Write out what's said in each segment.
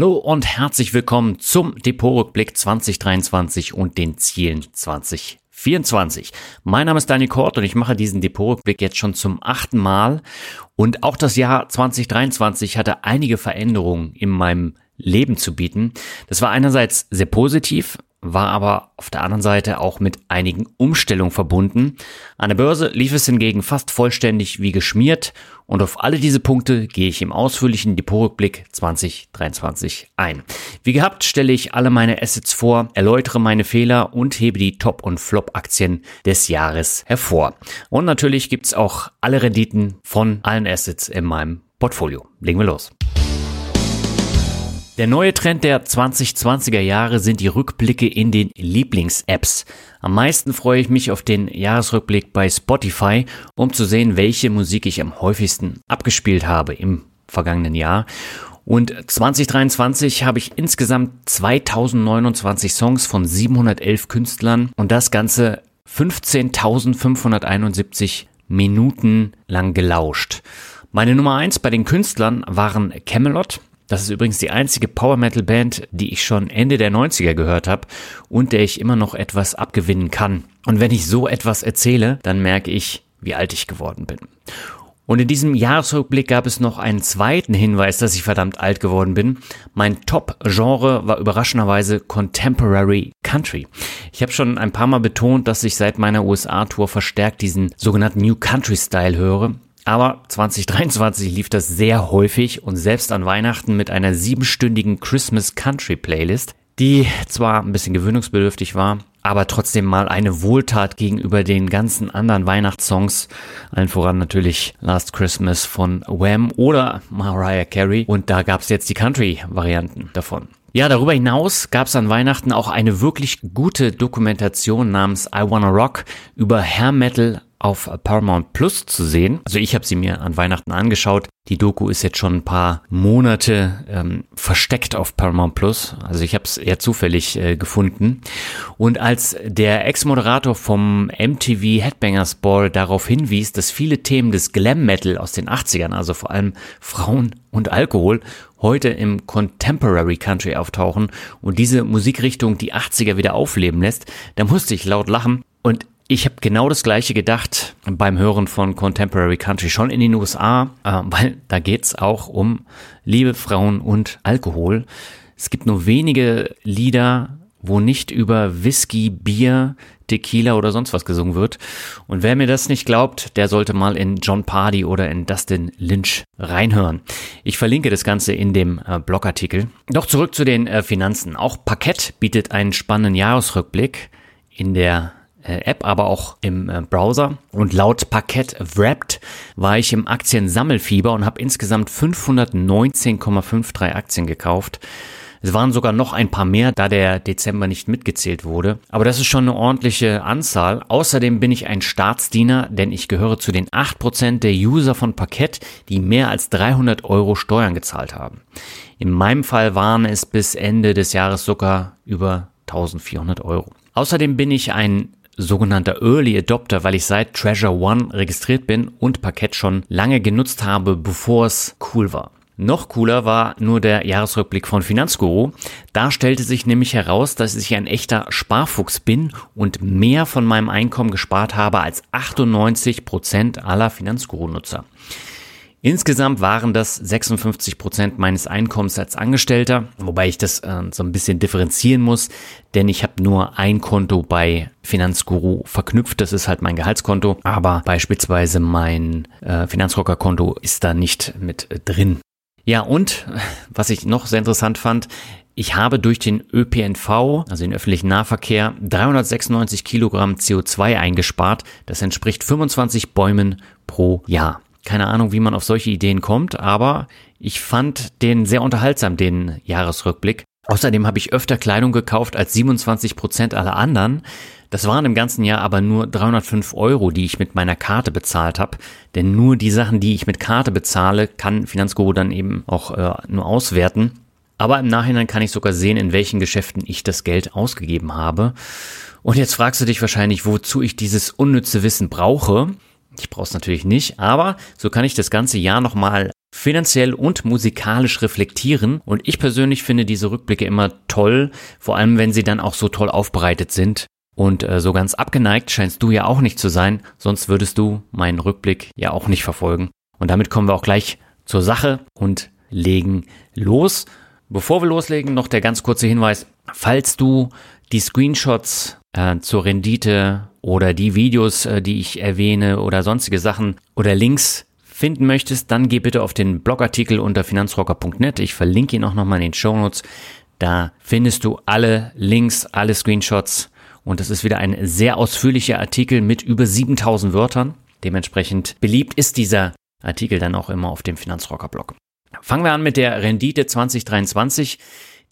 Hallo und herzlich willkommen zum Depotrückblick 2023 und den Zielen 2024. Mein Name ist Daniel Kort und ich mache diesen Depotrückblick jetzt schon zum achten Mal. Und auch das Jahr 2023 hatte einige Veränderungen in meinem Leben zu bieten. Das war einerseits sehr positiv, war aber auf der anderen Seite auch mit einigen Umstellungen verbunden. An der Börse lief es hingegen fast vollständig wie geschmiert und auf alle diese Punkte gehe ich im ausführlichen Depotrückblick 2023 ein. Wie gehabt stelle ich alle meine Assets vor, erläutere meine Fehler und hebe die Top- und Flop-Aktien des Jahres hervor. Und natürlich gibt's auch alle Renditen von allen Assets in meinem Portfolio. Legen wir los. Der neue Trend der 2020er Jahre sind die Rückblicke in den Lieblings-Apps. Am meisten freue ich mich auf den Jahresrückblick bei Spotify, um zu sehen, welche Musik ich am häufigsten abgespielt habe im vergangenen Jahr. Und 2023 habe ich insgesamt 2029 Songs von 711 Künstlern und das Ganze 15.571 Minuten lang gelauscht. Meine Nummer eins bei den Künstlern waren Camelot, das ist übrigens die einzige Power Metal Band, die ich schon Ende der 90er gehört habe und der ich immer noch etwas abgewinnen kann. Und wenn ich so etwas erzähle, dann merke ich, wie alt ich geworden bin. Und in diesem Jahresrückblick gab es noch einen zweiten Hinweis, dass ich verdammt alt geworden bin. Mein Top-Genre war überraschenderweise Contemporary Country. Ich habe schon ein paar Mal betont, dass ich seit meiner USA-Tour verstärkt diesen sogenannten New Country Style höre. Aber 2023 lief das sehr häufig und selbst an Weihnachten mit einer siebenstündigen Christmas Country Playlist, die zwar ein bisschen gewöhnungsbedürftig war, aber trotzdem mal eine Wohltat gegenüber den ganzen anderen Weihnachtssongs, allen voran natürlich Last Christmas von Wham oder Mariah Carey und da gab's jetzt die Country-Varianten davon. Ja, darüber hinaus gab's an Weihnachten auch eine wirklich gute Dokumentation namens I Wanna Rock über Hair Metal auf Paramount Plus zu sehen. Also ich habe sie mir an Weihnachten angeschaut. Die Doku ist jetzt schon ein paar Monate ähm, versteckt auf Paramount Plus. Also ich habe es eher zufällig äh, gefunden. Und als der Ex-Moderator vom MTV Headbangers Ball darauf hinwies, dass viele Themen des Glam Metal aus den 80ern, also vor allem Frauen und Alkohol, heute im Contemporary Country auftauchen und diese Musikrichtung die 80er wieder aufleben lässt, da musste ich laut lachen. Und ich habe genau das gleiche gedacht beim Hören von Contemporary Country schon in den USA, äh, weil da geht's auch um Liebe, Frauen und Alkohol. Es gibt nur wenige Lieder, wo nicht über Whisky, Bier, Tequila oder sonst was gesungen wird. Und wer mir das nicht glaubt, der sollte mal in John Pardy oder in Dustin Lynch reinhören. Ich verlinke das Ganze in dem äh, Blogartikel. Doch zurück zu den äh, Finanzen. Auch Parkett bietet einen spannenden Jahresrückblick in der App, aber auch im äh, Browser. Und laut Parkett Wrapped war ich im Aktiensammelfieber und habe insgesamt 519,53 Aktien gekauft. Es waren sogar noch ein paar mehr, da der Dezember nicht mitgezählt wurde. Aber das ist schon eine ordentliche Anzahl. Außerdem bin ich ein Staatsdiener, denn ich gehöre zu den 8% der User von Parkett, die mehr als 300 Euro Steuern gezahlt haben. In meinem Fall waren es bis Ende des Jahres sogar über 1400 Euro. Außerdem bin ich ein sogenannter Early Adopter, weil ich seit Treasure One registriert bin und Parkett schon lange genutzt habe, bevor es cool war. Noch cooler war nur der Jahresrückblick von Finanzguru. Da stellte sich nämlich heraus, dass ich ein echter Sparfuchs bin und mehr von meinem Einkommen gespart habe als 98 Prozent aller Finanzguru-Nutzer. Insgesamt waren das 56 Prozent meines Einkommens als Angestellter, wobei ich das äh, so ein bisschen differenzieren muss, denn ich habe nur ein Konto bei Finanzguru verknüpft, das ist halt mein Gehaltskonto, aber beispielsweise mein äh, Finanzrocker-Konto ist da nicht mit äh, drin. Ja, und was ich noch sehr interessant fand, ich habe durch den ÖPNV, also den öffentlichen Nahverkehr, 396 Kilogramm CO2 eingespart. Das entspricht 25 Bäumen pro Jahr. Keine Ahnung, wie man auf solche Ideen kommt, aber ich fand den sehr unterhaltsam, den Jahresrückblick. Außerdem habe ich öfter Kleidung gekauft als 27 Prozent aller anderen. Das waren im ganzen Jahr aber nur 305 Euro, die ich mit meiner Karte bezahlt habe. Denn nur die Sachen, die ich mit Karte bezahle, kann Finanzguru dann eben auch äh, nur auswerten. Aber im Nachhinein kann ich sogar sehen, in welchen Geschäften ich das Geld ausgegeben habe. Und jetzt fragst du dich wahrscheinlich, wozu ich dieses unnütze Wissen brauche. Ich brauche es natürlich nicht, aber so kann ich das ganze Jahr nochmal finanziell und musikalisch reflektieren. Und ich persönlich finde diese Rückblicke immer toll, vor allem wenn sie dann auch so toll aufbereitet sind. Und äh, so ganz abgeneigt scheinst du ja auch nicht zu sein, sonst würdest du meinen Rückblick ja auch nicht verfolgen. Und damit kommen wir auch gleich zur Sache und legen los. Bevor wir loslegen, noch der ganz kurze Hinweis. Falls du die Screenshots äh, zur Rendite oder die Videos, äh, die ich erwähne oder sonstige Sachen oder Links finden möchtest, dann geh bitte auf den Blogartikel unter finanzrocker.net. Ich verlinke ihn auch nochmal in den Show Notes. Da findest du alle Links, alle Screenshots und es ist wieder ein sehr ausführlicher Artikel mit über 7000 Wörtern. Dementsprechend beliebt ist dieser Artikel dann auch immer auf dem Finanzrocker-Blog. Fangen wir an mit der Rendite 2023.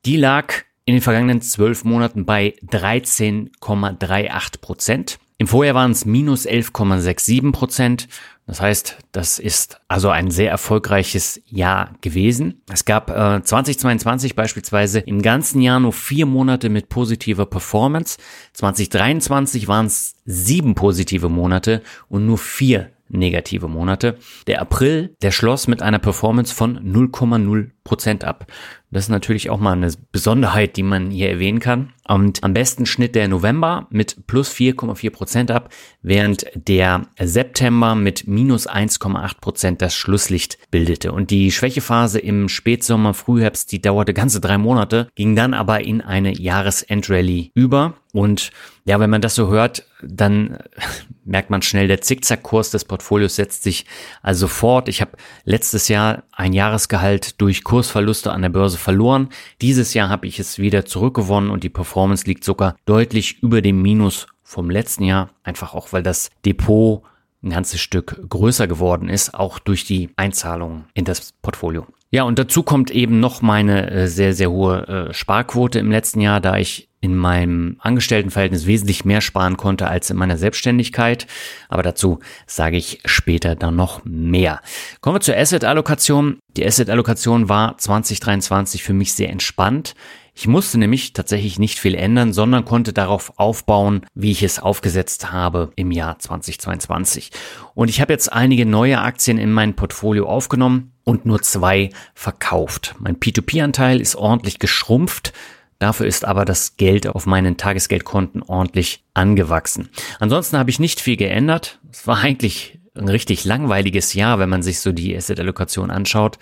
Die lag in den vergangenen zwölf Monaten bei 13,38 Prozent. Im Vorjahr waren es minus 11,67 Prozent. Das heißt, das ist also ein sehr erfolgreiches Jahr gewesen. Es gab äh, 2022 beispielsweise im ganzen Jahr nur vier Monate mit positiver Performance. 2023 waren es sieben positive Monate und nur vier negative Monate. Der April, der schloss mit einer Performance von 0,0 Prozent ab. Das ist natürlich auch mal eine Besonderheit, die man hier erwähnen kann. Und am besten schnitt der November mit plus 4,4 Prozent ab, während der September mit minus 1,8 Prozent das Schlusslicht bildete. Und die Schwächephase im Spätsommer, Frühherbst, die dauerte ganze drei Monate, ging dann aber in eine Jahresendrallye über. Und ja, wenn man das so hört, dann merkt man schnell, der Zickzackkurs des Portfolios setzt sich also fort. Ich habe letztes Jahr ein Jahresgehalt durch Kursverluste an der Börse verloren. Dieses Jahr habe ich es wieder zurückgewonnen und die Performance liegt sogar deutlich über dem Minus vom letzten Jahr. Einfach auch, weil das Depot ein ganzes Stück größer geworden ist, auch durch die Einzahlungen in das Portfolio. Ja, und dazu kommt eben noch meine äh, sehr, sehr hohe äh, Sparquote im letzten Jahr, da ich in meinem Angestelltenverhältnis wesentlich mehr sparen konnte als in meiner Selbstständigkeit. Aber dazu sage ich später dann noch mehr. Kommen wir zur Asset-Allokation. Die Asset-Allokation war 2023 für mich sehr entspannt. Ich musste nämlich tatsächlich nicht viel ändern, sondern konnte darauf aufbauen, wie ich es aufgesetzt habe im Jahr 2022. Und ich habe jetzt einige neue Aktien in mein Portfolio aufgenommen und nur zwei verkauft. Mein P2P-Anteil ist ordentlich geschrumpft Dafür ist aber das Geld auf meinen Tagesgeldkonten ordentlich angewachsen. Ansonsten habe ich nicht viel geändert. Es war eigentlich ein richtig langweiliges Jahr, wenn man sich so die Asset-Allokation anschaut.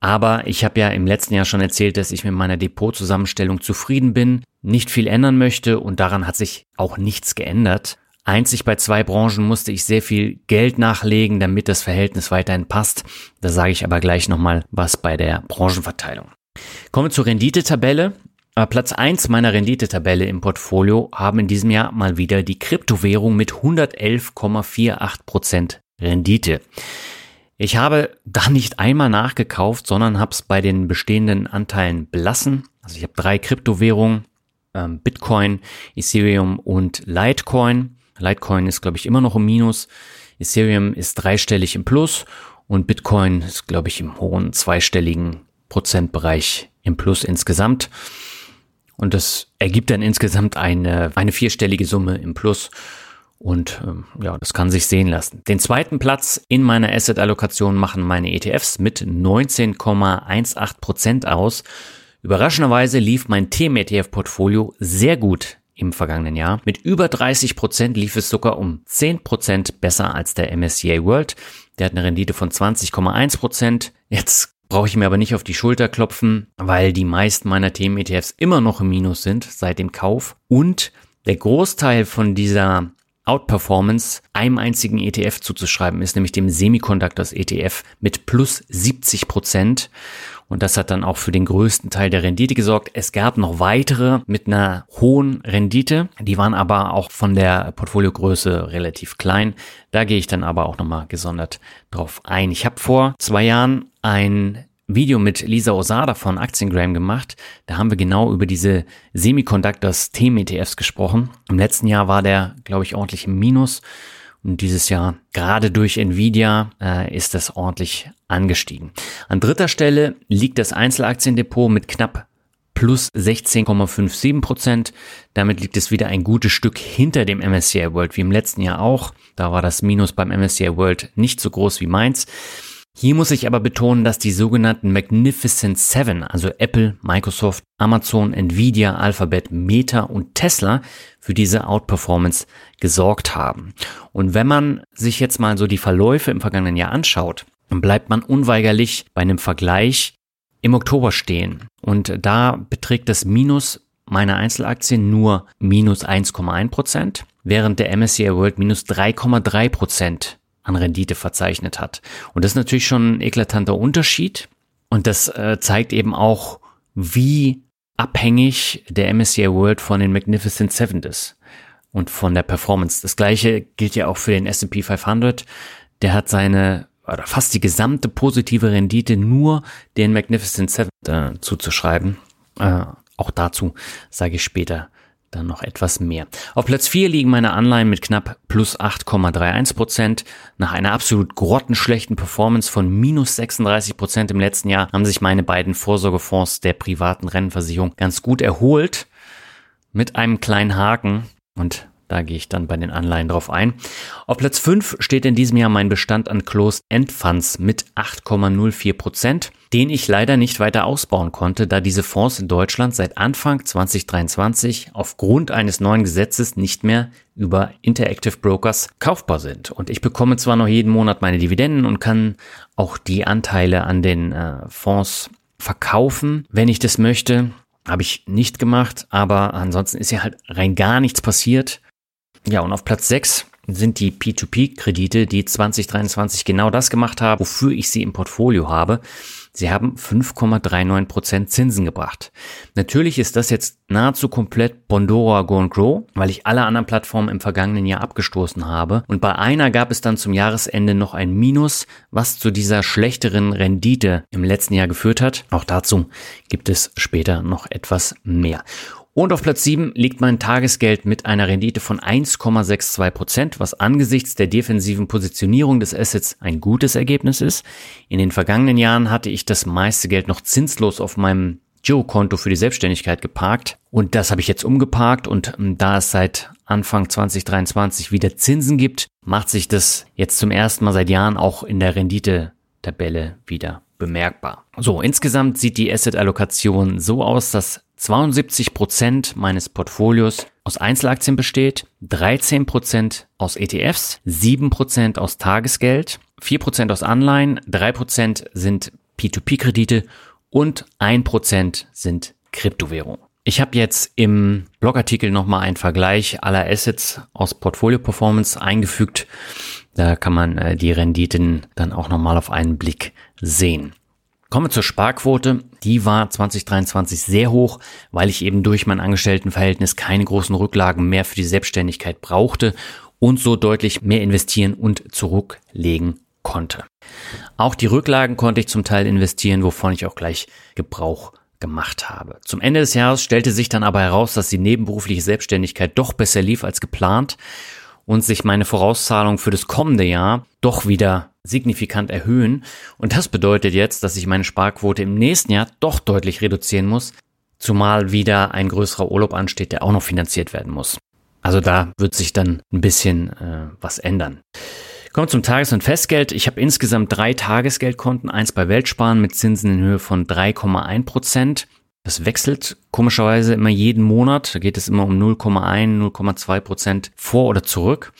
Aber ich habe ja im letzten Jahr schon erzählt, dass ich mit meiner Depotzusammenstellung zufrieden bin, nicht viel ändern möchte und daran hat sich auch nichts geändert. Einzig bei zwei Branchen musste ich sehr viel Geld nachlegen, damit das Verhältnis weiterhin passt. Da sage ich aber gleich nochmal was bei der Branchenverteilung. Kommen wir zur Renditetabelle. Platz 1 meiner Renditetabelle im Portfolio haben in diesem Jahr mal wieder die Kryptowährung mit 111,48% Rendite. Ich habe da nicht einmal nachgekauft, sondern habe es bei den bestehenden Anteilen belassen. Also ich habe drei Kryptowährungen, ähm, Bitcoin, Ethereum und Litecoin. Litecoin ist, glaube ich, immer noch im Minus. Ethereum ist dreistellig im Plus und Bitcoin ist, glaube ich, im hohen zweistelligen Prozentbereich im Plus insgesamt. Und das ergibt dann insgesamt eine, eine vierstellige Summe im Plus. Und ähm, ja, das kann sich sehen lassen. Den zweiten Platz in meiner Asset-Allokation machen meine ETFs mit 19,18 Prozent aus. Überraschenderweise lief mein Themen-ETF-Portfolio sehr gut im vergangenen Jahr. Mit über 30 Prozent lief es sogar um 10 Prozent besser als der MSCI World. Der hat eine Rendite von 20,1%. Prozent. Jetzt brauche ich mir aber nicht auf die Schulter klopfen, weil die meisten meiner Themen-ETFs immer noch im Minus sind seit dem Kauf und der Großteil von dieser Outperformance einem einzigen ETF zuzuschreiben ist, nämlich dem Semiconductors ETF mit plus 70 Prozent. Und das hat dann auch für den größten Teil der Rendite gesorgt. Es gab noch weitere mit einer hohen Rendite. Die waren aber auch von der Portfoliogröße relativ klein. Da gehe ich dann aber auch nochmal gesondert drauf ein. Ich habe vor zwei Jahren ein Video mit Lisa Osada von Aktiengram gemacht. Da haben wir genau über diese Semiconductors Themen-ETFs gesprochen. Im letzten Jahr war der, glaube ich, ordentlich im Minus. Und dieses Jahr, gerade durch Nvidia, äh, ist das ordentlich angestiegen. An dritter Stelle liegt das Einzelaktiendepot mit knapp plus 16,57 Prozent. Damit liegt es wieder ein gutes Stück hinter dem MSCI World, wie im letzten Jahr auch. Da war das Minus beim MSCI World nicht so groß wie meins. Hier muss ich aber betonen, dass die sogenannten Magnificent Seven, also Apple, Microsoft, Amazon, Nvidia, Alphabet, Meta und Tesla, für diese Outperformance gesorgt haben. Und wenn man sich jetzt mal so die Verläufe im vergangenen Jahr anschaut, dann bleibt man unweigerlich bei einem Vergleich im Oktober stehen. Und da beträgt das Minus meiner Einzelaktien nur minus 1,1 Prozent, während der MSCI World minus 3,3 Prozent an Rendite verzeichnet hat. Und das ist natürlich schon ein eklatanter Unterschied. Und das äh, zeigt eben auch, wie abhängig der MSCI World von den Magnificent Seven ist und von der Performance. Das gleiche gilt ja auch für den S&P 500. Der hat seine oder fast die gesamte positive Rendite nur den Magnificent Seven äh, zuzuschreiben. Äh, auch dazu sage ich später dann noch etwas mehr. Auf Platz 4 liegen meine Anleihen mit knapp plus 8,31 Prozent. Nach einer absolut grottenschlechten Performance von minus 36 Prozent im letzten Jahr haben sich meine beiden Vorsorgefonds der privaten Rennversicherung ganz gut erholt. Mit einem kleinen Haken. Und da gehe ich dann bei den Anleihen drauf ein. Auf Platz 5 steht in diesem Jahr mein Bestand an Closed End Funds mit 8,04 Prozent, den ich leider nicht weiter ausbauen konnte, da diese Fonds in Deutschland seit Anfang 2023 aufgrund eines neuen Gesetzes nicht mehr über Interactive Brokers kaufbar sind. Und ich bekomme zwar noch jeden Monat meine Dividenden und kann auch die Anteile an den äh, Fonds verkaufen, wenn ich das möchte. Habe ich nicht gemacht, aber ansonsten ist ja halt rein gar nichts passiert. Ja, und auf Platz 6 sind die P2P-Kredite, die 2023 genau das gemacht haben, wofür ich sie im Portfolio habe. Sie haben 5,39% Zinsen gebracht. Natürlich ist das jetzt nahezu komplett Bondora Go and Grow, weil ich alle anderen Plattformen im vergangenen Jahr abgestoßen habe. Und bei einer gab es dann zum Jahresende noch ein Minus, was zu dieser schlechteren Rendite im letzten Jahr geführt hat. Auch dazu gibt es später noch etwas mehr. Und auf Platz 7 liegt mein Tagesgeld mit einer Rendite von 1,62 Prozent, was angesichts der defensiven Positionierung des Assets ein gutes Ergebnis ist. In den vergangenen Jahren hatte ich das meiste Geld noch zinslos auf meinem Girokonto für die Selbstständigkeit geparkt und das habe ich jetzt umgeparkt und ähm, da es seit Anfang 2023 wieder Zinsen gibt, macht sich das jetzt zum ersten Mal seit Jahren auch in der Rendite-Tabelle wieder bemerkbar. So, insgesamt sieht die Asset-Allokation so aus, dass 72 Prozent meines Portfolios aus Einzelaktien besteht, 13 Prozent aus ETFs, 7 Prozent aus Tagesgeld, 4 Prozent aus Anleihen, 3 Prozent sind P2P-Kredite und 1 Prozent sind Kryptowährungen. Ich habe jetzt im Blogartikel nochmal einen Vergleich aller Assets aus Portfolio Performance eingefügt. Da kann man äh, die Renditen dann auch nochmal auf einen Blick sehen. Kommen wir zur Sparquote. Die war 2023 sehr hoch, weil ich eben durch mein Angestelltenverhältnis keine großen Rücklagen mehr für die Selbstständigkeit brauchte und so deutlich mehr investieren und zurücklegen konnte. Auch die Rücklagen konnte ich zum Teil investieren, wovon ich auch gleich Gebrauch gemacht habe. Zum Ende des Jahres stellte sich dann aber heraus, dass die nebenberufliche Selbstständigkeit doch besser lief als geplant und sich meine Vorauszahlung für das kommende Jahr doch wieder signifikant erhöhen. Und das bedeutet jetzt, dass ich meine Sparquote im nächsten Jahr doch deutlich reduzieren muss, zumal wieder ein größerer Urlaub ansteht, der auch noch finanziert werden muss. Also da wird sich dann ein bisschen äh, was ändern. Kommen zum Tages- und Festgeld. Ich habe insgesamt drei Tagesgeldkonten, eins bei Weltsparen mit Zinsen in Höhe von 3,1 Prozent das wechselt komischerweise immer jeden Monat. Da geht es immer um 0,1, 0,2 Prozent vor oder zurück.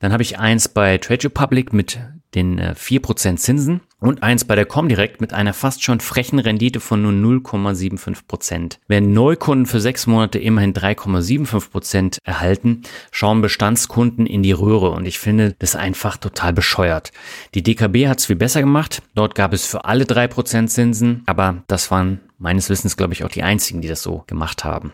Dann habe ich eins bei Trade Republic mit den äh, 4% Zinsen und eins bei der Comdirect mit einer fast schon frechen Rendite von nur 0,75%. Wenn Neukunden für sechs Monate immerhin 3,75% erhalten, schauen Bestandskunden in die Röhre und ich finde das einfach total bescheuert. Die DKB hat es viel besser gemacht. Dort gab es für alle 3% Zinsen, aber das waren meines Wissens, glaube ich, auch die einzigen, die das so gemacht haben.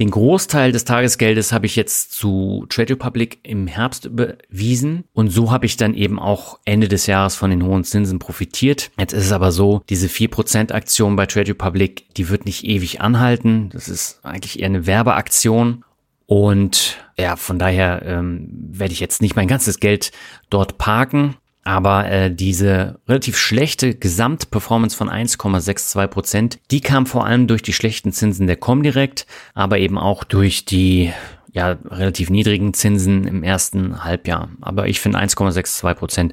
Den Großteil des Tagesgeldes habe ich jetzt zu Trade Republic im Herbst überwiesen und so habe ich dann eben auch Ende des Jahres von den hohen Zinsen profitiert. Jetzt ist es aber so, diese 4% Aktion bei Trade Republic, die wird nicht ewig anhalten. Das ist eigentlich eher eine Werbeaktion und ja, von daher ähm, werde ich jetzt nicht mein ganzes Geld dort parken. Aber äh, diese relativ schlechte Gesamtperformance von 1,62 Prozent, die kam vor allem durch die schlechten Zinsen der Comdirect, aber eben auch durch die ja, relativ niedrigen Zinsen im ersten Halbjahr. Aber ich finde 1,62 Prozent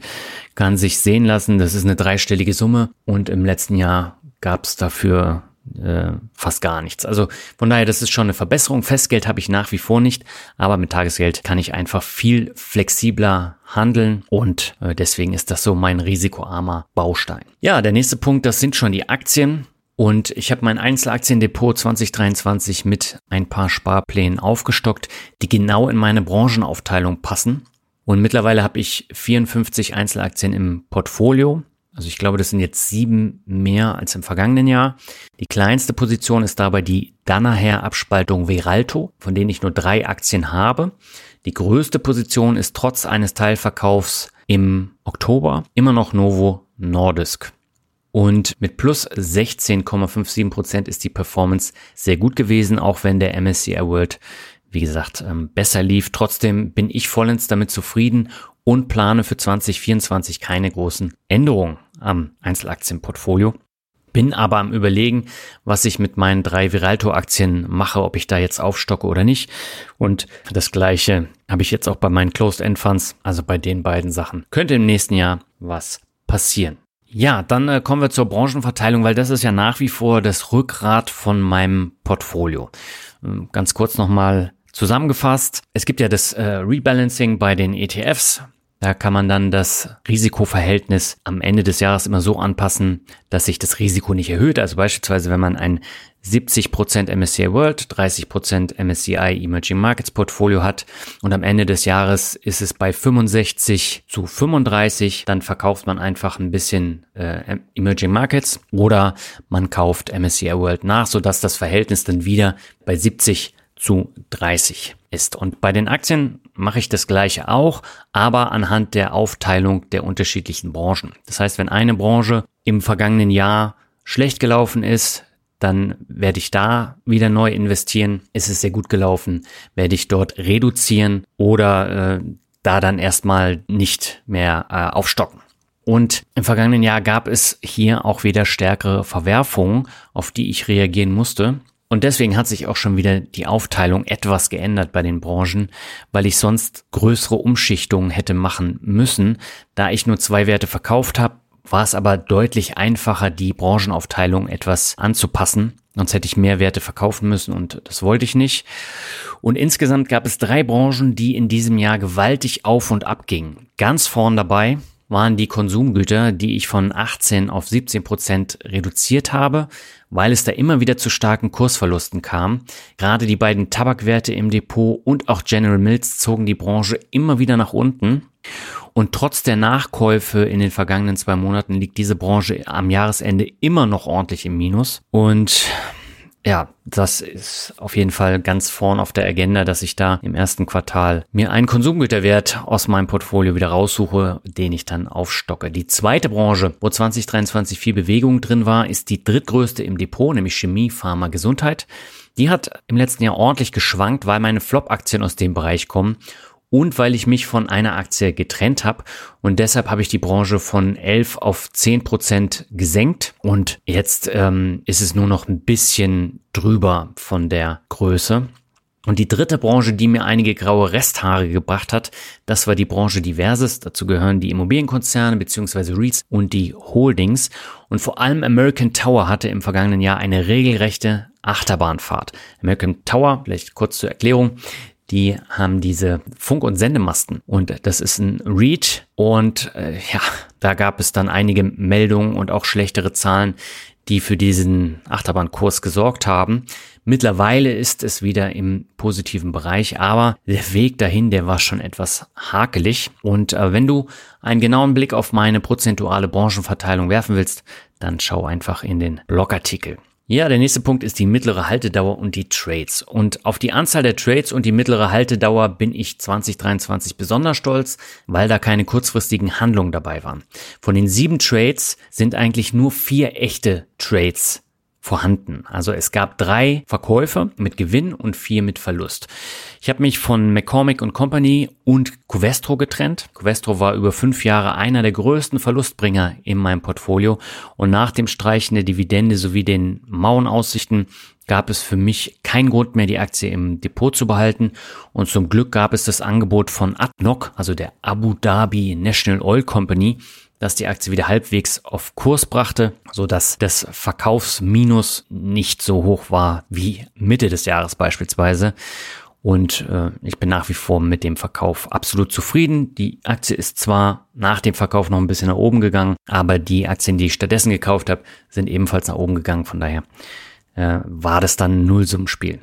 kann sich sehen lassen. Das ist eine dreistellige Summe und im letzten Jahr gab es dafür äh, fast gar nichts. Also von daher, das ist schon eine Verbesserung. Festgeld habe ich nach wie vor nicht, aber mit Tagesgeld kann ich einfach viel flexibler handeln und äh, deswegen ist das so mein risikoarmer Baustein. Ja, der nächste Punkt, das sind schon die Aktien. Und ich habe mein Einzelaktiendepot 2023 mit ein paar Sparplänen aufgestockt, die genau in meine Branchenaufteilung passen. Und mittlerweile habe ich 54 Einzelaktien im Portfolio. Also ich glaube, das sind jetzt sieben mehr als im vergangenen Jahr. Die kleinste Position ist dabei die Danaher Abspaltung Veralto, von denen ich nur drei Aktien habe. Die größte Position ist trotz eines Teilverkaufs im Oktober immer noch Novo Nordisk. Und mit plus 16,57 Prozent ist die Performance sehr gut gewesen, auch wenn der MSCI World, wie gesagt, ähm, besser lief. Trotzdem bin ich vollends damit zufrieden und plane für 2024 keine großen Änderungen am Einzelaktienportfolio. Bin aber am überlegen, was ich mit meinen drei Viralto-Aktien mache, ob ich da jetzt aufstocke oder nicht. Und das gleiche habe ich jetzt auch bei meinen Closed-End-Funds, also bei den beiden Sachen. Könnte im nächsten Jahr was passieren. Ja, dann äh, kommen wir zur Branchenverteilung, weil das ist ja nach wie vor das Rückgrat von meinem Portfolio. Ähm, ganz kurz nochmal zusammengefasst. Es gibt ja das äh, Rebalancing bei den ETFs. Da kann man dann das Risikoverhältnis am Ende des Jahres immer so anpassen, dass sich das Risiko nicht erhöht. Also beispielsweise, wenn man ein 70% MSCI World, 30% MSCI Emerging Markets Portfolio hat und am Ende des Jahres ist es bei 65 zu 35, dann verkauft man einfach ein bisschen äh, Emerging Markets oder man kauft MSCI World nach, sodass das Verhältnis dann wieder bei 70 zu 30 ist. Und bei den Aktien mache ich das gleiche auch, aber anhand der Aufteilung der unterschiedlichen Branchen. Das heißt, wenn eine Branche im vergangenen Jahr schlecht gelaufen ist, dann werde ich da wieder neu investieren. Ist es sehr gut gelaufen, werde ich dort reduzieren oder äh, da dann erstmal nicht mehr äh, aufstocken. Und im vergangenen Jahr gab es hier auch wieder stärkere Verwerfungen, auf die ich reagieren musste. Und deswegen hat sich auch schon wieder die Aufteilung etwas geändert bei den Branchen, weil ich sonst größere Umschichtungen hätte machen müssen. Da ich nur zwei Werte verkauft habe, war es aber deutlich einfacher, die Branchenaufteilung etwas anzupassen. Sonst hätte ich mehr Werte verkaufen müssen und das wollte ich nicht. Und insgesamt gab es drei Branchen, die in diesem Jahr gewaltig auf und ab gingen. Ganz vorn dabei waren die Konsumgüter, die ich von 18 auf 17 Prozent reduziert habe, weil es da immer wieder zu starken Kursverlusten kam. Gerade die beiden Tabakwerte im Depot und auch General Mills zogen die Branche immer wieder nach unten. Und trotz der Nachkäufe in den vergangenen zwei Monaten liegt diese Branche am Jahresende immer noch ordentlich im Minus. Und ja, das ist auf jeden Fall ganz vorn auf der Agenda, dass ich da im ersten Quartal mir einen Konsumgüterwert aus meinem Portfolio wieder raussuche, den ich dann aufstocke. Die zweite Branche, wo 2023 viel Bewegung drin war, ist die drittgrößte im Depot, nämlich Chemie, Pharma, Gesundheit. Die hat im letzten Jahr ordentlich geschwankt, weil meine Flop-Aktien aus dem Bereich kommen und weil ich mich von einer Aktie getrennt habe. Und deshalb habe ich die Branche von 11 auf 10 Prozent gesenkt. Und jetzt ähm, ist es nur noch ein bisschen drüber von der Größe. Und die dritte Branche, die mir einige graue Resthaare gebracht hat, das war die Branche Diverses. Dazu gehören die Immobilienkonzerne bzw. REITs und die Holdings. Und vor allem American Tower hatte im vergangenen Jahr eine regelrechte Achterbahnfahrt. American Tower, vielleicht kurz zur Erklärung, die haben diese Funk- und Sendemasten und das ist ein Reach und äh, ja, da gab es dann einige Meldungen und auch schlechtere Zahlen, die für diesen Achterbahnkurs gesorgt haben. Mittlerweile ist es wieder im positiven Bereich, aber der Weg dahin, der war schon etwas hakelig. Und äh, wenn du einen genauen Blick auf meine prozentuale Branchenverteilung werfen willst, dann schau einfach in den Blogartikel. Ja, der nächste Punkt ist die mittlere Haltedauer und die Trades. Und auf die Anzahl der Trades und die mittlere Haltedauer bin ich 2023 besonders stolz, weil da keine kurzfristigen Handlungen dabei waren. Von den sieben Trades sind eigentlich nur vier echte Trades vorhanden. Also es gab drei Verkäufe mit Gewinn und vier mit Verlust. Ich habe mich von McCormick Company und Covestro getrennt. Covestro war über fünf Jahre einer der größten Verlustbringer in meinem Portfolio und nach dem Streichen der Dividende sowie den Mauenaussichten gab es für mich keinen Grund mehr, die Aktie im Depot zu behalten. Und zum Glück gab es das Angebot von ADNOC, also der Abu Dhabi National Oil Company, dass die Aktie wieder halbwegs auf Kurs brachte, so dass das Verkaufsminus nicht so hoch war wie Mitte des Jahres beispielsweise. Und äh, ich bin nach wie vor mit dem Verkauf absolut zufrieden. Die Aktie ist zwar nach dem Verkauf noch ein bisschen nach oben gegangen, aber die Aktien, die ich stattdessen gekauft habe, sind ebenfalls nach oben gegangen. Von daher äh, war das dann ein Nullsummenspiel.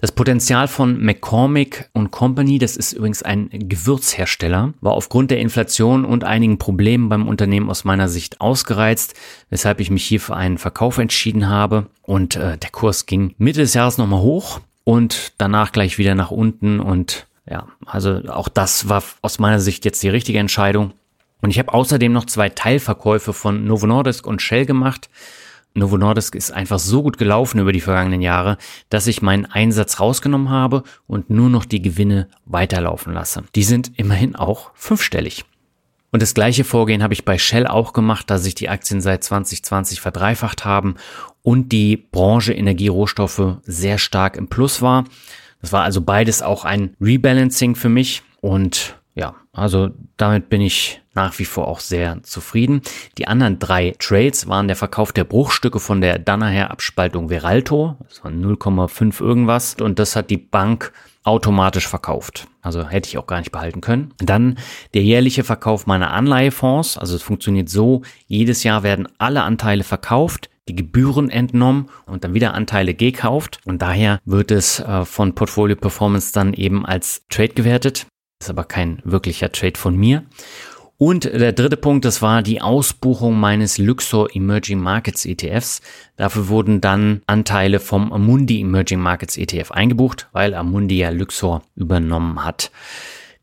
Das Potenzial von McCormick Company, das ist übrigens ein Gewürzhersteller, war aufgrund der Inflation und einigen Problemen beim Unternehmen aus meiner Sicht ausgereizt, weshalb ich mich hier für einen Verkauf entschieden habe. Und äh, der Kurs ging Mitte des Jahres nochmal hoch und danach gleich wieder nach unten. Und ja, also auch das war aus meiner Sicht jetzt die richtige Entscheidung. Und ich habe außerdem noch zwei Teilverkäufe von Novo Nordisk und Shell gemacht. Novo Nordisk ist einfach so gut gelaufen über die vergangenen Jahre, dass ich meinen Einsatz rausgenommen habe und nur noch die Gewinne weiterlaufen lasse. Die sind immerhin auch fünfstellig. Und das gleiche Vorgehen habe ich bei Shell auch gemacht, da sich die Aktien seit 2020 verdreifacht haben und die Branche Energierohstoffe sehr stark im Plus war. Das war also beides auch ein Rebalancing für mich und ja, also damit bin ich nach wie vor auch sehr zufrieden. Die anderen drei Trades waren der Verkauf der Bruchstücke von der Danaher Abspaltung Veralto, das war 0,5 irgendwas und das hat die Bank automatisch verkauft. Also hätte ich auch gar nicht behalten können. Dann der jährliche Verkauf meiner Anleihefonds. Also es funktioniert so, jedes Jahr werden alle Anteile verkauft, die Gebühren entnommen und dann wieder Anteile gekauft. Und daher wird es äh, von Portfolio Performance dann eben als Trade gewertet. Ist aber kein wirklicher Trade von mir. Und der dritte Punkt, das war die Ausbuchung meines Luxor Emerging Markets ETFs. Dafür wurden dann Anteile vom Amundi Emerging Markets ETF eingebucht, weil Amundi ja Luxor übernommen hat.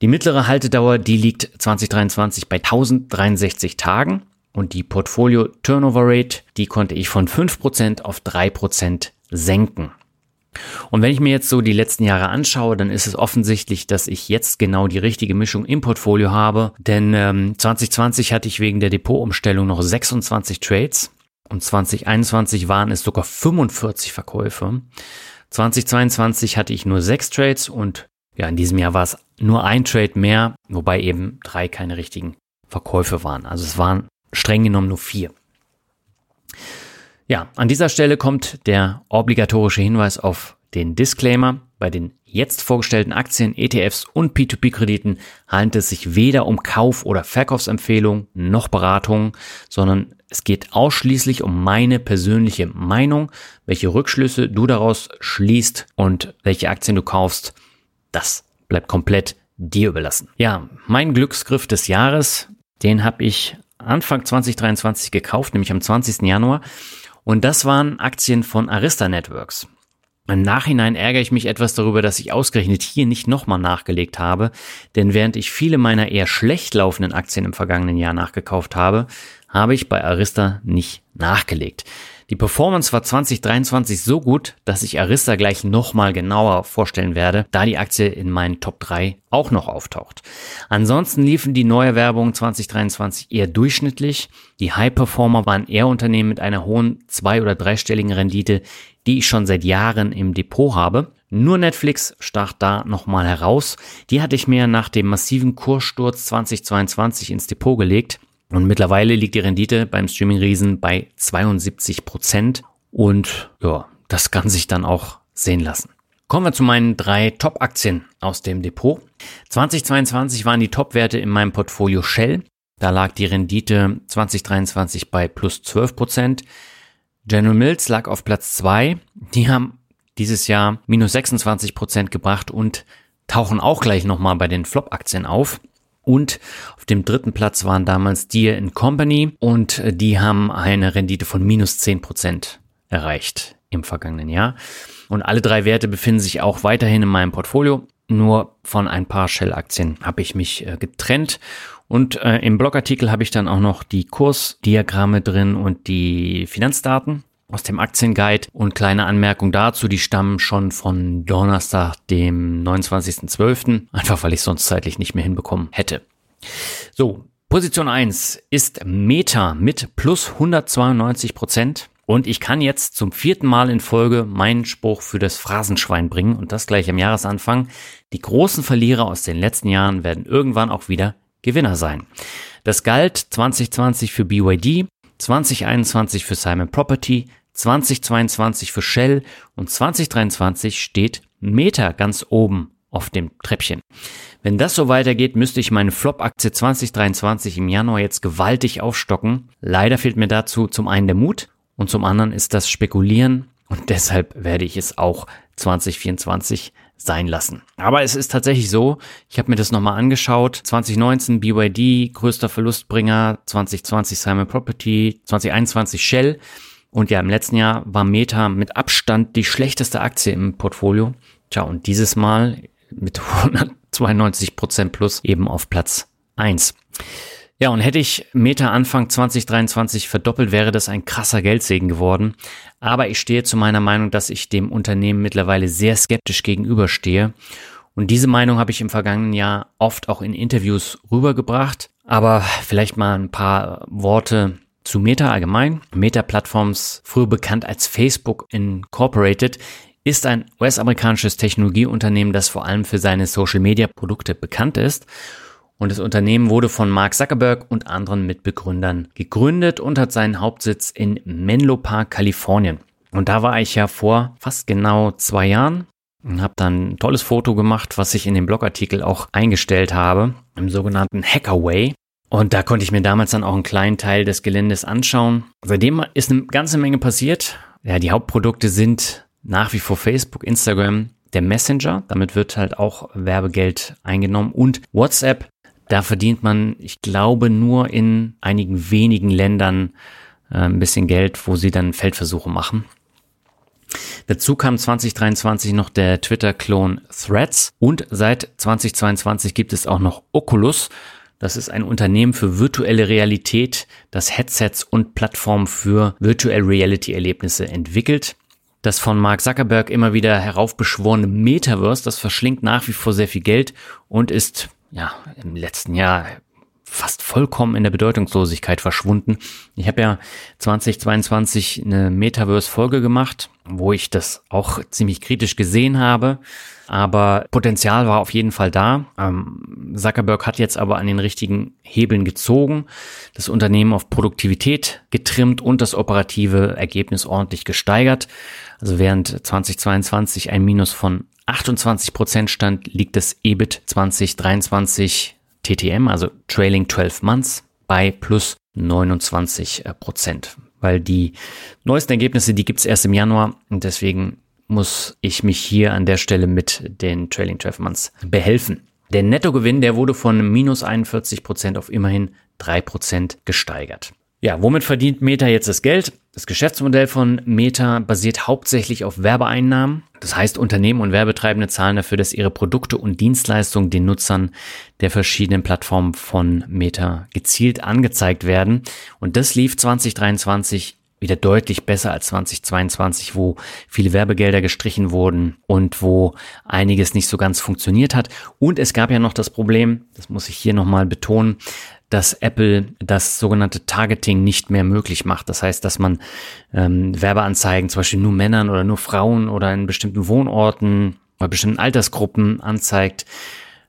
Die mittlere Haltedauer, die liegt 2023 bei 1063 Tagen und die Portfolio Turnover Rate, die konnte ich von 5% auf 3% senken. Und wenn ich mir jetzt so die letzten Jahre anschaue, dann ist es offensichtlich, dass ich jetzt genau die richtige Mischung im Portfolio habe. Denn ähm, 2020 hatte ich wegen der Depotumstellung noch 26 Trades und 2021 waren es sogar 45 Verkäufe. 2022 hatte ich nur 6 Trades und ja, in diesem Jahr war es nur ein Trade mehr, wobei eben drei keine richtigen Verkäufe waren. Also es waren streng genommen nur vier. Ja, an dieser Stelle kommt der obligatorische Hinweis auf den Disclaimer. Bei den jetzt vorgestellten Aktien, ETFs und P2P-Krediten handelt es sich weder um Kauf- oder Verkaufsempfehlungen noch Beratungen, sondern es geht ausschließlich um meine persönliche Meinung, welche Rückschlüsse du daraus schließt und welche Aktien du kaufst. Das bleibt komplett dir überlassen. Ja, mein Glücksgriff des Jahres, den habe ich Anfang 2023 gekauft, nämlich am 20. Januar. Und das waren Aktien von Arista Networks. Im Nachhinein ärgere ich mich etwas darüber, dass ich ausgerechnet hier nicht nochmal nachgelegt habe, denn während ich viele meiner eher schlecht laufenden Aktien im vergangenen Jahr nachgekauft habe, habe ich bei Arista nicht nachgelegt. Die Performance war 2023 so gut, dass ich Arista gleich nochmal genauer vorstellen werde, da die Aktie in meinen Top 3 auch noch auftaucht. Ansonsten liefen die Neuerwerbungen 2023 eher durchschnittlich. Die High Performer waren eher Unternehmen mit einer hohen zwei- oder dreistelligen Rendite, die ich schon seit Jahren im Depot habe. Nur Netflix stach da nochmal heraus. Die hatte ich mir nach dem massiven Kurssturz 2022 ins Depot gelegt. Und mittlerweile liegt die Rendite beim Streaming-Riesen bei 72 Prozent. Und ja, das kann sich dann auch sehen lassen. Kommen wir zu meinen drei Top-Aktien aus dem Depot. 2022 waren die Top-Werte in meinem Portfolio Shell. Da lag die Rendite 2023 bei plus 12 Prozent. General Mills lag auf Platz zwei. Die haben dieses Jahr minus 26 Prozent gebracht und tauchen auch gleich nochmal bei den Flop-Aktien auf. Und auf dem dritten Platz waren damals Deere Company und äh, die haben eine Rendite von minus zehn Prozent erreicht im vergangenen Jahr. Und alle drei Werte befinden sich auch weiterhin in meinem Portfolio. Nur von ein paar Shell-Aktien habe ich mich äh, getrennt. Und äh, im Blogartikel habe ich dann auch noch die Kursdiagramme drin und die Finanzdaten. Aus dem Aktienguide und kleine Anmerkung dazu, die stammen schon von Donnerstag, dem 29.12., einfach weil ich sonst zeitlich nicht mehr hinbekommen hätte. So, Position 1 ist Meta mit plus 192 Prozent. Und ich kann jetzt zum vierten Mal in Folge meinen Spruch für das Phrasenschwein bringen und das gleich am Jahresanfang. Die großen Verlierer aus den letzten Jahren werden irgendwann auch wieder Gewinner sein. Das galt 2020 für BYD, 2021 für Simon Property, 2022 für Shell und 2023 steht Meta ganz oben auf dem Treppchen. Wenn das so weitergeht, müsste ich meine Flop-Aktie 2023 im Januar jetzt gewaltig aufstocken. Leider fehlt mir dazu zum einen der Mut und zum anderen ist das Spekulieren und deshalb werde ich es auch 2024 sein lassen. Aber es ist tatsächlich so, ich habe mir das nochmal angeschaut, 2019 BYD, größter Verlustbringer, 2020 Simon Property, 2021 Shell und ja, im letzten Jahr war Meta mit Abstand die schlechteste Aktie im Portfolio. Tja, und dieses Mal mit 192 Prozent plus eben auf Platz 1. Ja, und hätte ich Meta Anfang 2023 verdoppelt, wäre das ein krasser Geldsegen geworden. Aber ich stehe zu meiner Meinung, dass ich dem Unternehmen mittlerweile sehr skeptisch gegenüberstehe. Und diese Meinung habe ich im vergangenen Jahr oft auch in Interviews rübergebracht. Aber vielleicht mal ein paar Worte zu Meta allgemein. Meta Plattforms, früher bekannt als Facebook Incorporated, ist ein US-amerikanisches Technologieunternehmen, das vor allem für seine Social-Media-Produkte bekannt ist. Und das Unternehmen wurde von Mark Zuckerberg und anderen Mitbegründern gegründet und hat seinen Hauptsitz in Menlo Park, Kalifornien. Und da war ich ja vor fast genau zwei Jahren und habe dann ein tolles Foto gemacht, was ich in dem Blogartikel auch eingestellt habe, im sogenannten Hackerway. Und da konnte ich mir damals dann auch einen kleinen Teil des Geländes anschauen. Seitdem ist eine ganze Menge passiert. Ja, die Hauptprodukte sind nach wie vor Facebook, Instagram, der Messenger. Damit wird halt auch Werbegeld eingenommen und WhatsApp. Da verdient man, ich glaube, nur in einigen wenigen Ländern äh, ein bisschen Geld, wo sie dann Feldversuche machen. Dazu kam 2023 noch der Twitter-Klon Threads und seit 2022 gibt es auch noch Oculus. Das ist ein Unternehmen für virtuelle Realität, das Headsets und Plattformen für Virtual Reality Erlebnisse entwickelt. Das von Mark Zuckerberg immer wieder heraufbeschworene Metaverse, das verschlingt nach wie vor sehr viel Geld und ist ja, im letzten Jahr fast vollkommen in der Bedeutungslosigkeit verschwunden. Ich habe ja 2022 eine Metaverse-Folge gemacht, wo ich das auch ziemlich kritisch gesehen habe. Aber Potenzial war auf jeden Fall da. Ähm, Zuckerberg hat jetzt aber an den richtigen Hebeln gezogen, das Unternehmen auf Produktivität getrimmt und das operative Ergebnis ordentlich gesteigert. Also während 2022 ein Minus von 28 Prozent stand, liegt das EBIT 2023 TTM, also Trailing 12 Months, bei plus 29 Prozent. Weil die neuesten Ergebnisse, die gibt's erst im Januar und deswegen muss ich mich hier an der Stelle mit den Trailing 12 Months behelfen. Der Nettogewinn, der wurde von minus 41 Prozent auf immerhin drei Prozent gesteigert. Ja, womit verdient Meta jetzt das Geld? Das Geschäftsmodell von Meta basiert hauptsächlich auf Werbeeinnahmen. Das heißt, Unternehmen und Werbetreibende zahlen dafür, dass ihre Produkte und Dienstleistungen den Nutzern der verschiedenen Plattformen von Meta gezielt angezeigt werden. Und das lief 2023 wieder deutlich besser als 2022, wo viele Werbegelder gestrichen wurden und wo einiges nicht so ganz funktioniert hat. Und es gab ja noch das Problem, das muss ich hier nochmal betonen, dass Apple das sogenannte Targeting nicht mehr möglich macht. Das heißt, dass man ähm, Werbeanzeigen zum Beispiel nur Männern oder nur Frauen oder in bestimmten Wohnorten oder bestimmten Altersgruppen anzeigt.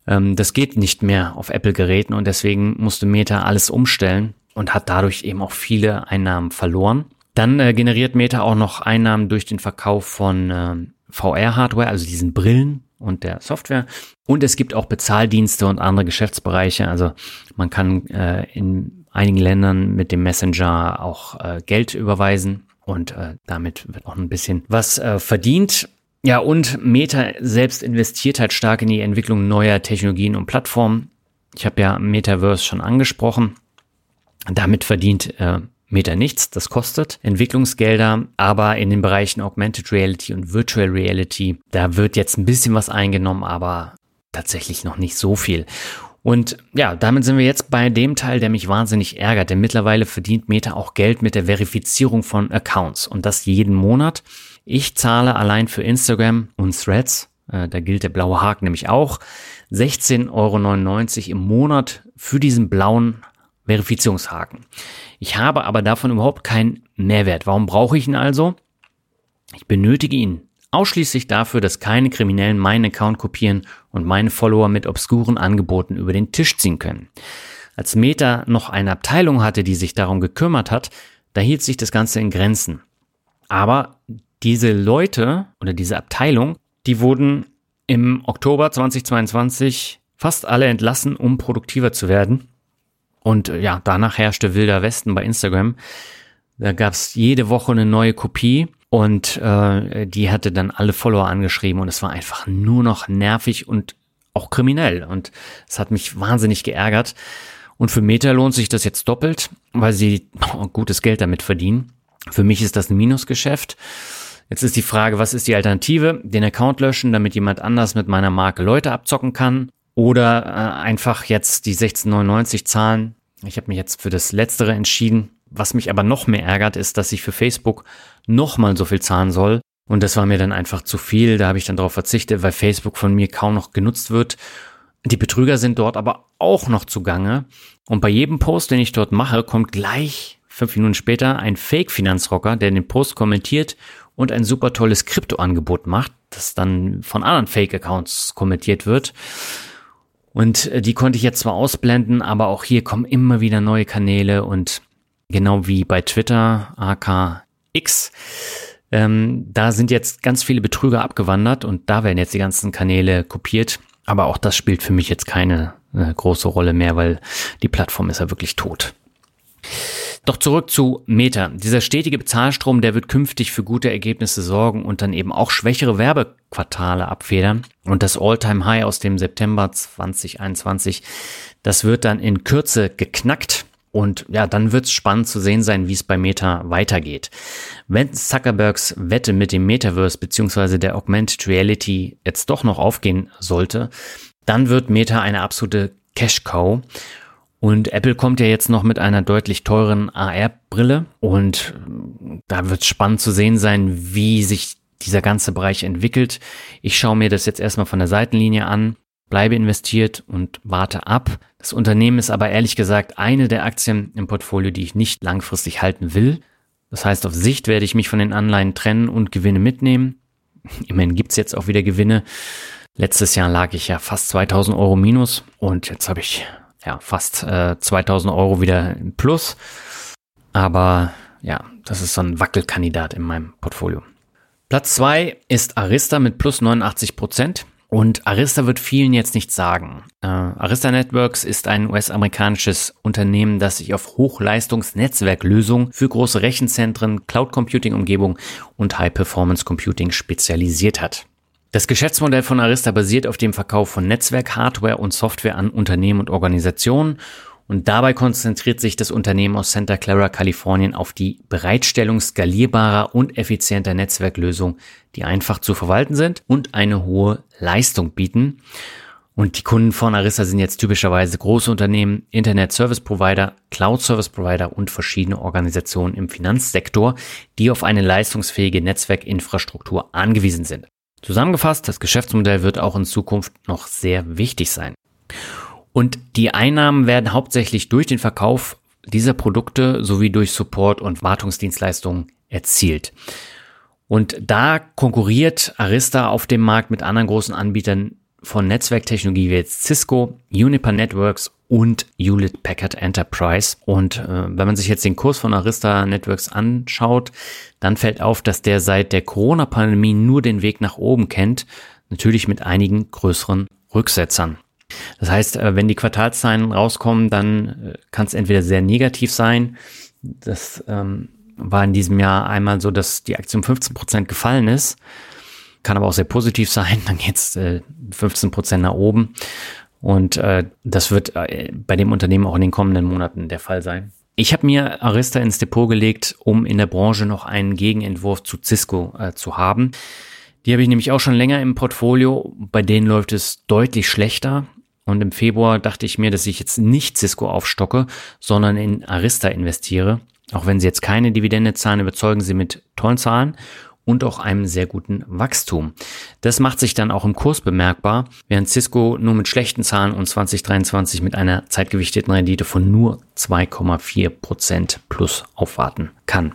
Ähm, das geht nicht mehr auf Apple-Geräten und deswegen musste Meta alles umstellen und hat dadurch eben auch viele Einnahmen verloren. Dann äh, generiert Meta auch noch Einnahmen durch den Verkauf von äh, VR-Hardware, also diesen Brillen und der Software. Und es gibt auch Bezahldienste und andere Geschäftsbereiche. Also man kann äh, in einigen Ländern mit dem Messenger auch äh, Geld überweisen und äh, damit wird auch ein bisschen was äh, verdient. Ja, und Meta selbst investiert halt stark in die Entwicklung neuer Technologien und Plattformen. Ich habe ja Metaverse schon angesprochen. Damit verdient äh, Meta nichts, das kostet Entwicklungsgelder, aber in den Bereichen Augmented Reality und Virtual Reality, da wird jetzt ein bisschen was eingenommen, aber tatsächlich noch nicht so viel. Und ja, damit sind wir jetzt bei dem Teil, der mich wahnsinnig ärgert, denn mittlerweile verdient Meta auch Geld mit der Verifizierung von Accounts und das jeden Monat. Ich zahle allein für Instagram und Threads, äh, da gilt der blaue Haken nämlich auch, 16,99 Euro im Monat für diesen blauen Verifizierungshaken. Ich habe aber davon überhaupt keinen Mehrwert. Warum brauche ich ihn also? Ich benötige ihn Ausschließlich dafür, dass keine Kriminellen meinen Account kopieren und meine Follower mit obskuren Angeboten über den Tisch ziehen können. Als Meta noch eine Abteilung hatte, die sich darum gekümmert hat, da hielt sich das Ganze in Grenzen. Aber diese Leute oder diese Abteilung, die wurden im Oktober 2022 fast alle entlassen, um produktiver zu werden. Und ja, danach herrschte wilder Westen bei Instagram. Da gab es jede Woche eine neue Kopie und äh, die hatte dann alle Follower angeschrieben und es war einfach nur noch nervig und auch kriminell. Und es hat mich wahnsinnig geärgert. Und für Meta lohnt sich das jetzt doppelt, weil sie gutes Geld damit verdienen. Für mich ist das ein Minusgeschäft. Jetzt ist die Frage, was ist die Alternative? Den Account löschen, damit jemand anders mit meiner Marke Leute abzocken kann? Oder äh, einfach jetzt die 16,99 zahlen? Ich habe mich jetzt für das Letztere entschieden. Was mich aber noch mehr ärgert, ist, dass ich für Facebook nochmal so viel zahlen soll. Und das war mir dann einfach zu viel. Da habe ich dann darauf verzichtet, weil Facebook von mir kaum noch genutzt wird. Die Betrüger sind dort aber auch noch zugange. Und bei jedem Post, den ich dort mache, kommt gleich fünf Minuten später ein Fake-Finanzrocker, der den Post kommentiert und ein super tolles Krypto-Angebot macht, das dann von anderen Fake-Accounts kommentiert wird. Und äh, die konnte ich jetzt zwar ausblenden, aber auch hier kommen immer wieder neue Kanäle und genau wie bei Twitter, AKX. Ähm, da sind jetzt ganz viele Betrüger abgewandert und da werden jetzt die ganzen Kanäle kopiert. Aber auch das spielt für mich jetzt keine äh, große Rolle mehr, weil die Plattform ist ja wirklich tot. Doch zurück zu Meta. Dieser stetige Bezahlstrom, der wird künftig für gute Ergebnisse sorgen und dann eben auch schwächere Werbequartale abfedern. Und das All-Time-High aus dem September 2021, das wird dann in Kürze geknackt. Und ja, dann wird es spannend zu sehen sein, wie es bei Meta weitergeht. Wenn Zuckerbergs Wette mit dem Metaverse beziehungsweise der Augmented Reality jetzt doch noch aufgehen sollte, dann wird Meta eine absolute Cash-Cow. Und Apple kommt ja jetzt noch mit einer deutlich teuren AR-Brille und da wird es spannend zu sehen sein, wie sich dieser ganze Bereich entwickelt. Ich schaue mir das jetzt erstmal von der Seitenlinie an bleibe investiert und warte ab. Das Unternehmen ist aber ehrlich gesagt eine der Aktien im Portfolio, die ich nicht langfristig halten will. Das heißt, auf Sicht werde ich mich von den Anleihen trennen und Gewinne mitnehmen. Immerhin gibt's jetzt auch wieder Gewinne. Letztes Jahr lag ich ja fast 2000 Euro minus und jetzt habe ich ja fast äh, 2000 Euro wieder im Plus. Aber ja, das ist so ein Wackelkandidat in meinem Portfolio. Platz zwei ist Arista mit plus 89 Prozent. Und Arista wird vielen jetzt nichts sagen. Äh, Arista Networks ist ein US-amerikanisches Unternehmen, das sich auf Hochleistungsnetzwerklösungen für große Rechenzentren, Cloud-Computing-Umgebung und High-Performance-Computing spezialisiert hat. Das Geschäftsmodell von Arista basiert auf dem Verkauf von Netzwerk-Hardware und Software an Unternehmen und Organisationen und dabei konzentriert sich das Unternehmen aus Santa Clara, Kalifornien auf die Bereitstellung skalierbarer und effizienter Netzwerklösungen, die einfach zu verwalten sind und eine hohe Leistung bieten. Und die Kunden von Arista sind jetzt typischerweise große Unternehmen, Internet Service Provider, Cloud Service Provider und verschiedene Organisationen im Finanzsektor, die auf eine leistungsfähige Netzwerkinfrastruktur angewiesen sind. Zusammengefasst, das Geschäftsmodell wird auch in Zukunft noch sehr wichtig sein. Und die Einnahmen werden hauptsächlich durch den Verkauf dieser Produkte sowie durch Support und Wartungsdienstleistungen erzielt. Und da konkurriert Arista auf dem Markt mit anderen großen Anbietern von Netzwerktechnologie wie jetzt Cisco, Uniper Networks und Hewlett Packard Enterprise. Und äh, wenn man sich jetzt den Kurs von Arista Networks anschaut, dann fällt auf, dass der seit der Corona-Pandemie nur den Weg nach oben kennt, natürlich mit einigen größeren Rücksetzern. Das heißt, äh, wenn die Quartalszahlen rauskommen, dann äh, kann es entweder sehr negativ sein. Das ähm, war in diesem Jahr einmal so, dass die Aktie um 15 Prozent gefallen ist. Kann aber auch sehr positiv sein. Dann geht es äh, 15 Prozent nach oben. Und äh, das wird äh, bei dem Unternehmen auch in den kommenden Monaten der Fall sein. Ich habe mir Arista ins Depot gelegt, um in der Branche noch einen Gegenentwurf zu Cisco äh, zu haben. Die habe ich nämlich auch schon länger im Portfolio. Bei denen läuft es deutlich schlechter. Und im Februar dachte ich mir, dass ich jetzt nicht Cisco aufstocke, sondern in Arista investiere. Auch wenn sie jetzt keine Dividende zahlen, überzeugen sie mit tollen Zahlen und auch einem sehr guten Wachstum. Das macht sich dann auch im Kurs bemerkbar, während Cisco nur mit schlechten Zahlen und 2023 mit einer zeitgewichteten Rendite von nur 2,4 Prozent plus aufwarten kann.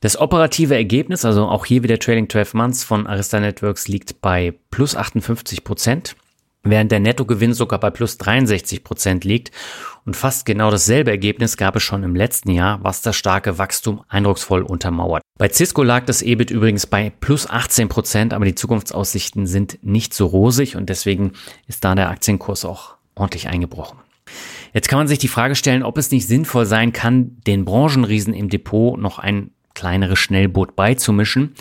Das operative Ergebnis, also auch hier wieder Trailing 12 Months von Arista Networks liegt bei plus 58 Prozent während der Nettogewinn sogar bei plus 63 Prozent liegt. Und fast genau dasselbe Ergebnis gab es schon im letzten Jahr, was das starke Wachstum eindrucksvoll untermauert. Bei Cisco lag das EBIT übrigens bei plus 18 Prozent, aber die Zukunftsaussichten sind nicht so rosig und deswegen ist da der Aktienkurs auch ordentlich eingebrochen. Jetzt kann man sich die Frage stellen, ob es nicht sinnvoll sein kann, den Branchenriesen im Depot noch ein kleinere Schnellboot beizumischen.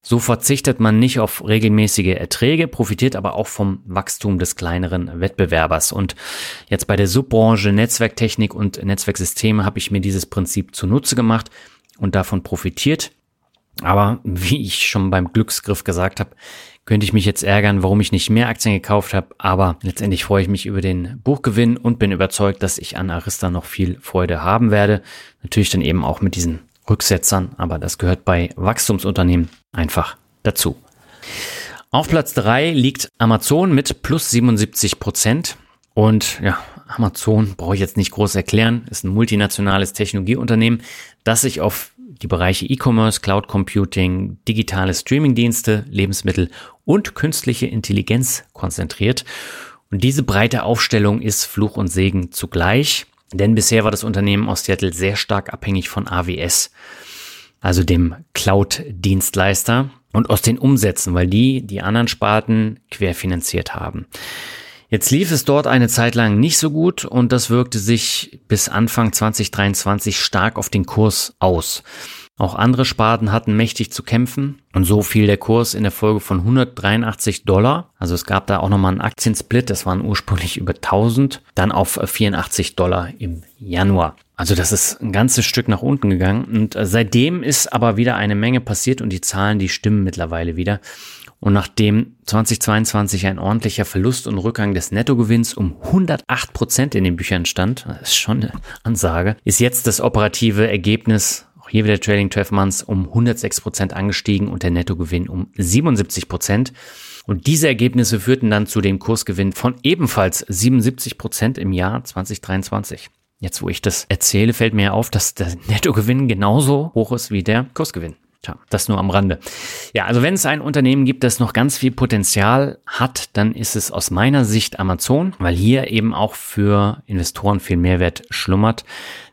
So verzichtet man nicht auf regelmäßige Erträge, profitiert aber auch vom Wachstum des kleineren Wettbewerbers. Und jetzt bei der Subbranche Netzwerktechnik und Netzwerksysteme habe ich mir dieses Prinzip zunutze gemacht und davon profitiert. Aber wie ich schon beim Glücksgriff gesagt habe, könnte ich mich jetzt ärgern, warum ich nicht mehr Aktien gekauft habe. Aber letztendlich freue ich mich über den Buchgewinn und bin überzeugt, dass ich an Arista noch viel Freude haben werde. Natürlich dann eben auch mit diesen Rücksetzern, aber das gehört bei Wachstumsunternehmen einfach dazu. Auf Platz drei liegt Amazon mit plus 77 Prozent. Und ja, Amazon brauche ich jetzt nicht groß erklären, ist ein multinationales Technologieunternehmen, das sich auf die Bereiche E-Commerce, Cloud Computing, digitale Streamingdienste, Lebensmittel und künstliche Intelligenz konzentriert. Und diese breite Aufstellung ist Fluch und Segen zugleich. Denn bisher war das Unternehmen aus Seattle sehr stark abhängig von AWS, also dem Cloud-Dienstleister und aus den Umsätzen, weil die die anderen Sparten querfinanziert haben. Jetzt lief es dort eine Zeit lang nicht so gut und das wirkte sich bis Anfang 2023 stark auf den Kurs aus. Auch andere Sparten hatten mächtig zu kämpfen und so fiel der Kurs in der Folge von 183 Dollar. Also es gab da auch nochmal einen Aktiensplit, das waren ursprünglich über 1000, dann auf 84 Dollar im Januar. Also das ist ein ganzes Stück nach unten gegangen und seitdem ist aber wieder eine Menge passiert und die Zahlen, die stimmen mittlerweile wieder. Und nachdem 2022 ein ordentlicher Verlust und Rückgang des Nettogewinns um 108 Prozent in den Büchern stand, das ist schon eine Ansage, ist jetzt das operative Ergebnis auch hier wieder Trading 12 Months um 106 Prozent angestiegen und der Nettogewinn um 77 Prozent. Und diese Ergebnisse führten dann zu dem Kursgewinn von ebenfalls 77 Prozent im Jahr 2023. Jetzt, wo ich das erzähle, fällt mir auf, dass der Nettogewinn genauso hoch ist wie der Kursgewinn. Tja, das nur am Rande. Ja, also wenn es ein Unternehmen gibt, das noch ganz viel Potenzial hat, dann ist es aus meiner Sicht Amazon, weil hier eben auch für Investoren viel Mehrwert schlummert.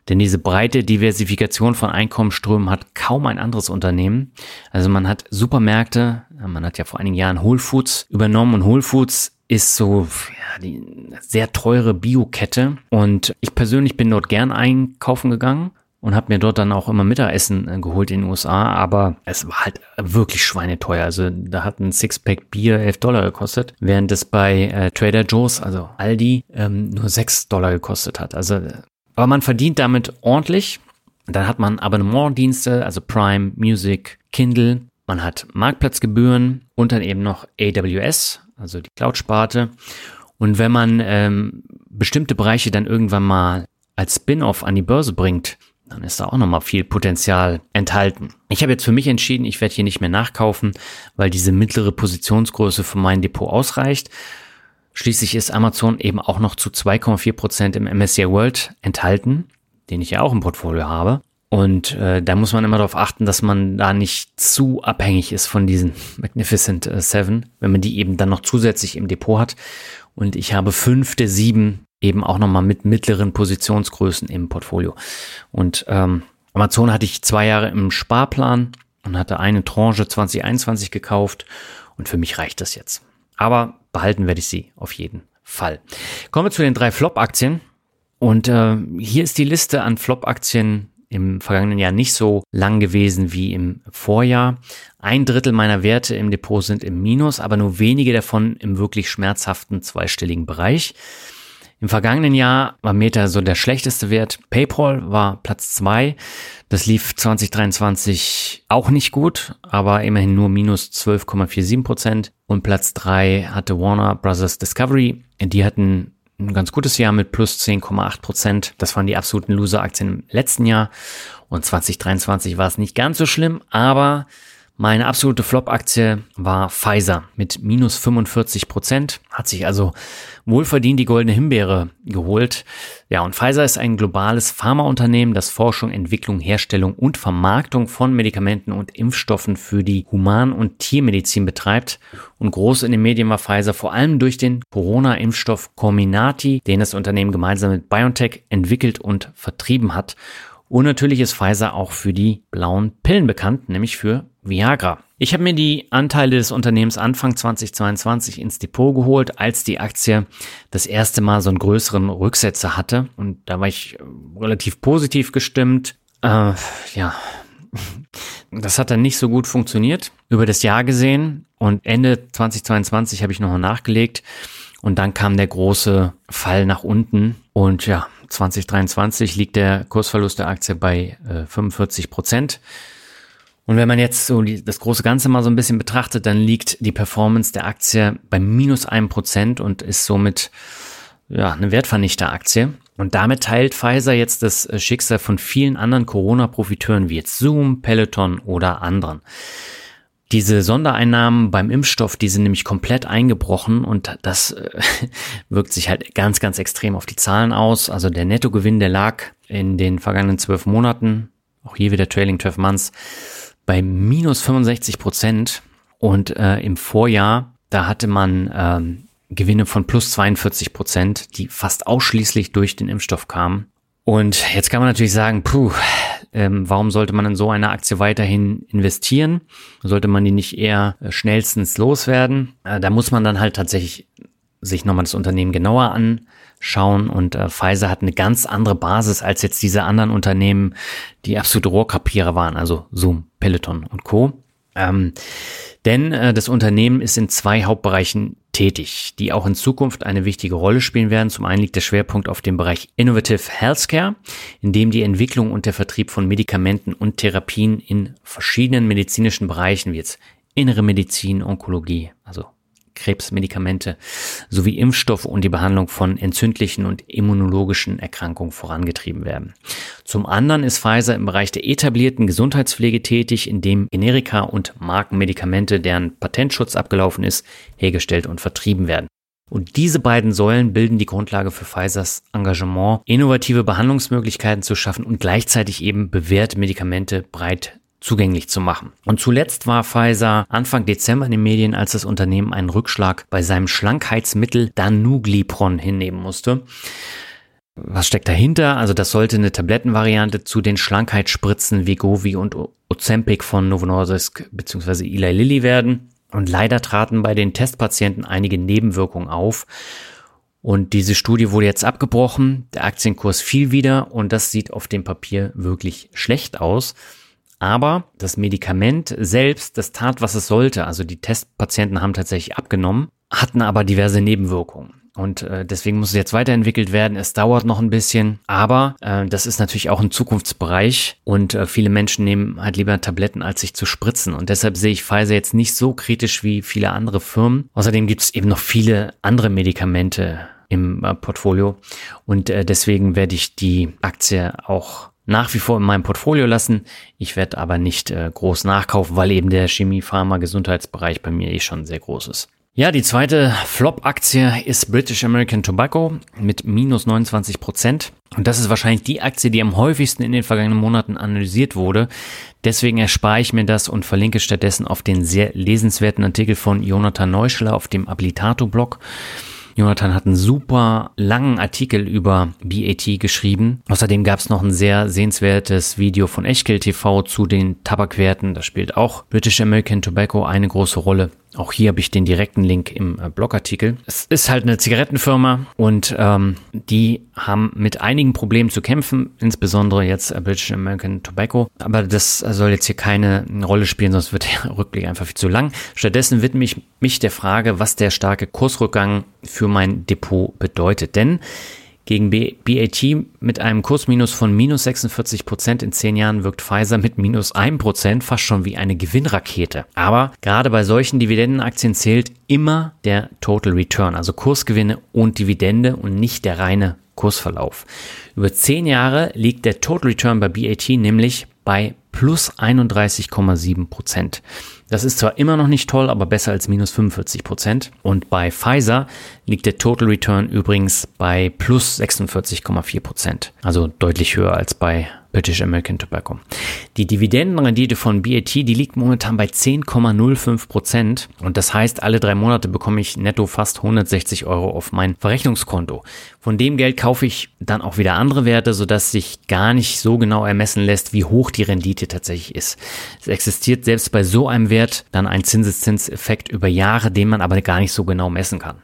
Denn diese breite Diversifikation von Einkommensströmen hat kaum ein anderes Unternehmen. Also man hat Supermärkte, man hat ja vor einigen Jahren Whole Foods übernommen und Whole Foods ist so ja, die sehr teure Biokette und ich persönlich bin dort gern einkaufen gegangen und habe mir dort dann auch immer Mittagessen äh, geholt in den USA, aber es war halt wirklich schweineteuer. Also da hat ein Sixpack Bier 11 Dollar gekostet, während es bei äh, Trader Joe's, also Aldi, ähm, nur 6 Dollar gekostet hat. Also, aber man verdient damit ordentlich. Dann hat man Abonnementdienste, also Prime, Music, Kindle. Man hat Marktplatzgebühren und dann eben noch AWS, also die Cloud-Sparte. Und wenn man ähm, bestimmte Bereiche dann irgendwann mal als Spin-off an die Börse bringt, dann ist da auch nochmal viel Potenzial enthalten. Ich habe jetzt für mich entschieden, ich werde hier nicht mehr nachkaufen, weil diese mittlere Positionsgröße für mein Depot ausreicht. Schließlich ist Amazon eben auch noch zu 2,4 Prozent im MSCI World enthalten, den ich ja auch im Portfolio habe. Und äh, da muss man immer darauf achten, dass man da nicht zu abhängig ist von diesen Magnificent äh, Seven, wenn man die eben dann noch zusätzlich im Depot hat. Und ich habe fünf der sieben eben auch nochmal mit mittleren Positionsgrößen im Portfolio. Und ähm, Amazon hatte ich zwei Jahre im Sparplan und hatte eine Tranche 2021 gekauft und für mich reicht das jetzt. Aber behalten werde ich sie auf jeden Fall. Kommen wir zu den drei Flop-Aktien. Und äh, hier ist die Liste an Flop-Aktien im vergangenen Jahr nicht so lang gewesen wie im Vorjahr. Ein Drittel meiner Werte im Depot sind im Minus, aber nur wenige davon im wirklich schmerzhaften zweistelligen Bereich. Im vergangenen Jahr war Meta so der schlechteste Wert. PayPal war Platz zwei. Das lief 2023 auch nicht gut, aber immerhin nur minus 12,47 Prozent. Und Platz drei hatte Warner Brothers Discovery. Die hatten ein ganz gutes Jahr mit plus 10,8 Prozent. Das waren die absoluten Loser-Aktien im letzten Jahr. Und 2023 war es nicht ganz so schlimm, aber meine absolute Flop-Aktie war Pfizer mit minus 45 Prozent, hat sich also wohlverdient die goldene Himbeere geholt. Ja, und Pfizer ist ein globales Pharmaunternehmen, das Forschung, Entwicklung, Herstellung und Vermarktung von Medikamenten und Impfstoffen für die Human- und Tiermedizin betreibt. Und groß in den Medien war Pfizer vor allem durch den Corona-Impfstoff Comirnaty, den das Unternehmen gemeinsam mit BioNTech entwickelt und vertrieben hat. Und natürlich ist Pfizer auch für die blauen Pillen bekannt, nämlich für Viagra. Ich habe mir die Anteile des Unternehmens Anfang 2022 ins Depot geholt, als die Aktie das erste Mal so einen größeren Rücksetzer hatte. Und da war ich äh, relativ positiv gestimmt. Äh, ja, das hat dann nicht so gut funktioniert über das Jahr gesehen. Und Ende 2022 habe ich nochmal nachgelegt. Und dann kam der große Fall nach unten. Und ja, 2023 liegt der Kursverlust der Aktie bei äh, 45 Prozent. Und wenn man jetzt so die, das große Ganze mal so ein bisschen betrachtet, dann liegt die Performance der Aktie bei minus einem Prozent und ist somit ja, eine Wertvernichter-Aktie. Und damit teilt Pfizer jetzt das äh, Schicksal von vielen anderen Corona-Profiteuren wie jetzt Zoom, Peloton oder anderen. Diese Sondereinnahmen beim Impfstoff, die sind nämlich komplett eingebrochen und das äh, wirkt sich halt ganz, ganz extrem auf die Zahlen aus. Also der Nettogewinn, der lag in den vergangenen zwölf Monaten, auch hier wieder Trailing 12 Months, bei minus 65 Prozent und äh, im Vorjahr, da hatte man ähm, Gewinne von plus 42 Prozent, die fast ausschließlich durch den Impfstoff kamen. Und jetzt kann man natürlich sagen, puh, ähm, warum sollte man in so eine Aktie weiterhin investieren? Sollte man die nicht eher äh, schnellstens loswerden? Äh, da muss man dann halt tatsächlich sich nochmal das Unternehmen genauer anschauen und äh, Pfizer hat eine ganz andere Basis als jetzt diese anderen Unternehmen, die absolute Rohrkapiere waren, also Zoom, Peloton und Co. Ähm, denn äh, das Unternehmen ist in zwei Hauptbereichen tätig, die auch in Zukunft eine wichtige Rolle spielen werden. Zum einen liegt der Schwerpunkt auf dem Bereich Innovative Healthcare, in dem die Entwicklung und der Vertrieb von Medikamenten und Therapien in verschiedenen medizinischen Bereichen wie jetzt innere Medizin, Onkologie, Krebsmedikamente sowie Impfstoffe und die Behandlung von entzündlichen und immunologischen Erkrankungen vorangetrieben werden. Zum anderen ist Pfizer im Bereich der etablierten Gesundheitspflege tätig, in dem Generika und Markenmedikamente, deren Patentschutz abgelaufen ist, hergestellt und vertrieben werden. Und diese beiden Säulen bilden die Grundlage für Pfizers Engagement, innovative Behandlungsmöglichkeiten zu schaffen und gleichzeitig eben bewährte Medikamente breit zugänglich zu machen. Und zuletzt war Pfizer Anfang Dezember in den Medien, als das Unternehmen einen Rückschlag bei seinem Schlankheitsmittel Danuglipron hinnehmen musste. Was steckt dahinter? Also das sollte eine Tablettenvariante zu den Schlankheitsspritzen Vegovi und Ozempic von Novo Nordisk bzw. Eli Lilly werden. Und leider traten bei den Testpatienten einige Nebenwirkungen auf. Und diese Studie wurde jetzt abgebrochen. Der Aktienkurs fiel wieder und das sieht auf dem Papier wirklich schlecht aus. Aber das Medikament selbst, das tat, was es sollte. Also die Testpatienten haben tatsächlich abgenommen, hatten aber diverse Nebenwirkungen. Und äh, deswegen muss es jetzt weiterentwickelt werden. Es dauert noch ein bisschen, aber äh, das ist natürlich auch ein Zukunftsbereich und äh, viele Menschen nehmen halt lieber Tabletten, als sich zu spritzen. Und deshalb sehe ich Pfizer jetzt nicht so kritisch wie viele andere Firmen. Außerdem gibt es eben noch viele andere Medikamente im äh, Portfolio und äh, deswegen werde ich die Aktie auch nach wie vor in meinem Portfolio lassen. Ich werde aber nicht äh, groß nachkaufen, weil eben der Chemie, Pharma, Gesundheitsbereich bei mir eh schon sehr groß ist. Ja, die zweite Flop-Aktie ist British American Tobacco mit minus 29 Prozent. Und das ist wahrscheinlich die Aktie, die am häufigsten in den vergangenen Monaten analysiert wurde. Deswegen erspare ich mir das und verlinke stattdessen auf den sehr lesenswerten Artikel von Jonathan Neuschler auf dem Abilitato-Blog. Jonathan hat einen super langen Artikel über BAT geschrieben. Außerdem gab es noch ein sehr sehenswertes Video von Echtgeld TV zu den Tabakwerten. Da spielt auch British American Tobacco eine große Rolle. Auch hier habe ich den direkten Link im äh, Blogartikel. Es ist halt eine Zigarettenfirma und ähm, die haben mit einigen Problemen zu kämpfen, insbesondere jetzt äh, British American Tobacco. Aber das soll jetzt hier keine Rolle spielen, sonst wird der Rückblick einfach viel zu lang. Stattdessen widme ich mich der Frage, was der starke Kursrückgang für mein Depot bedeutet. Denn gegen BAT mit einem Kursminus von minus 46 Prozent in zehn Jahren wirkt Pfizer mit minus 1 Prozent fast schon wie eine Gewinnrakete. Aber gerade bei solchen Dividendenaktien zählt immer der Total Return, also Kursgewinne und Dividende und nicht der reine Kursverlauf. Über zehn Jahre liegt der Total Return bei BAT nämlich bei plus 31,7 Prozent. Das ist zwar immer noch nicht toll, aber besser als minus 45 Prozent. Und bei Pfizer liegt der Total Return übrigens bei plus 46,4 Prozent. Also deutlich höher als bei British American Tobacco. Die Dividendenrendite von BAT, die liegt momentan bei 10,05 Prozent. Und das heißt, alle drei Monate bekomme ich netto fast 160 Euro auf mein Verrechnungskonto. Von dem Geld kaufe ich dann auch wieder andere Werte, sodass sich gar nicht so genau ermessen lässt, wie hoch die Rendite tatsächlich ist. Es existiert selbst bei so einem Wert dann ein Zinseszinseffekt über Jahre, den man aber gar nicht so genau messen kann.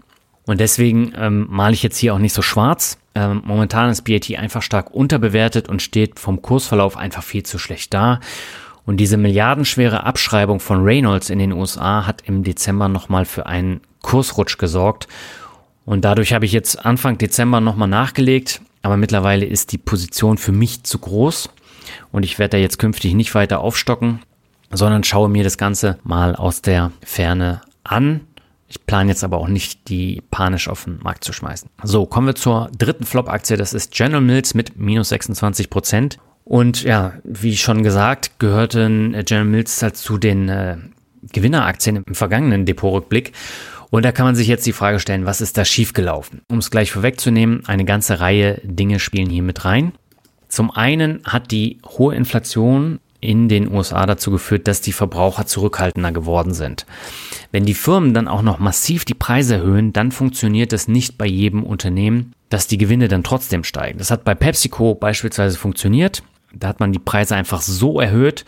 Und deswegen ähm, male ich jetzt hier auch nicht so schwarz. Ähm, momentan ist BAT einfach stark unterbewertet und steht vom Kursverlauf einfach viel zu schlecht da. Und diese milliardenschwere Abschreibung von Reynolds in den USA hat im Dezember nochmal für einen Kursrutsch gesorgt. Und dadurch habe ich jetzt Anfang Dezember nochmal nachgelegt. Aber mittlerweile ist die Position für mich zu groß. Und ich werde da jetzt künftig nicht weiter aufstocken, sondern schaue mir das Ganze mal aus der Ferne an ich plane jetzt aber auch nicht, die panisch auf den Markt zu schmeißen. So, kommen wir zur dritten Flop-Aktie. Das ist General Mills mit minus 26 Prozent. Und ja, wie schon gesagt, gehörten General Mills halt zu den äh, Gewinneraktien im vergangenen Depotrückblick. Und da kann man sich jetzt die Frage stellen, was ist da schiefgelaufen? Um es gleich vorwegzunehmen, eine ganze Reihe Dinge spielen hier mit rein. Zum einen hat die hohe Inflation in den USA dazu geführt, dass die Verbraucher zurückhaltender geworden sind. Wenn die Firmen dann auch noch massiv die Preise erhöhen, dann funktioniert das nicht bei jedem Unternehmen, dass die Gewinne dann trotzdem steigen. Das hat bei PepsiCo beispielsweise funktioniert. Da hat man die Preise einfach so erhöht,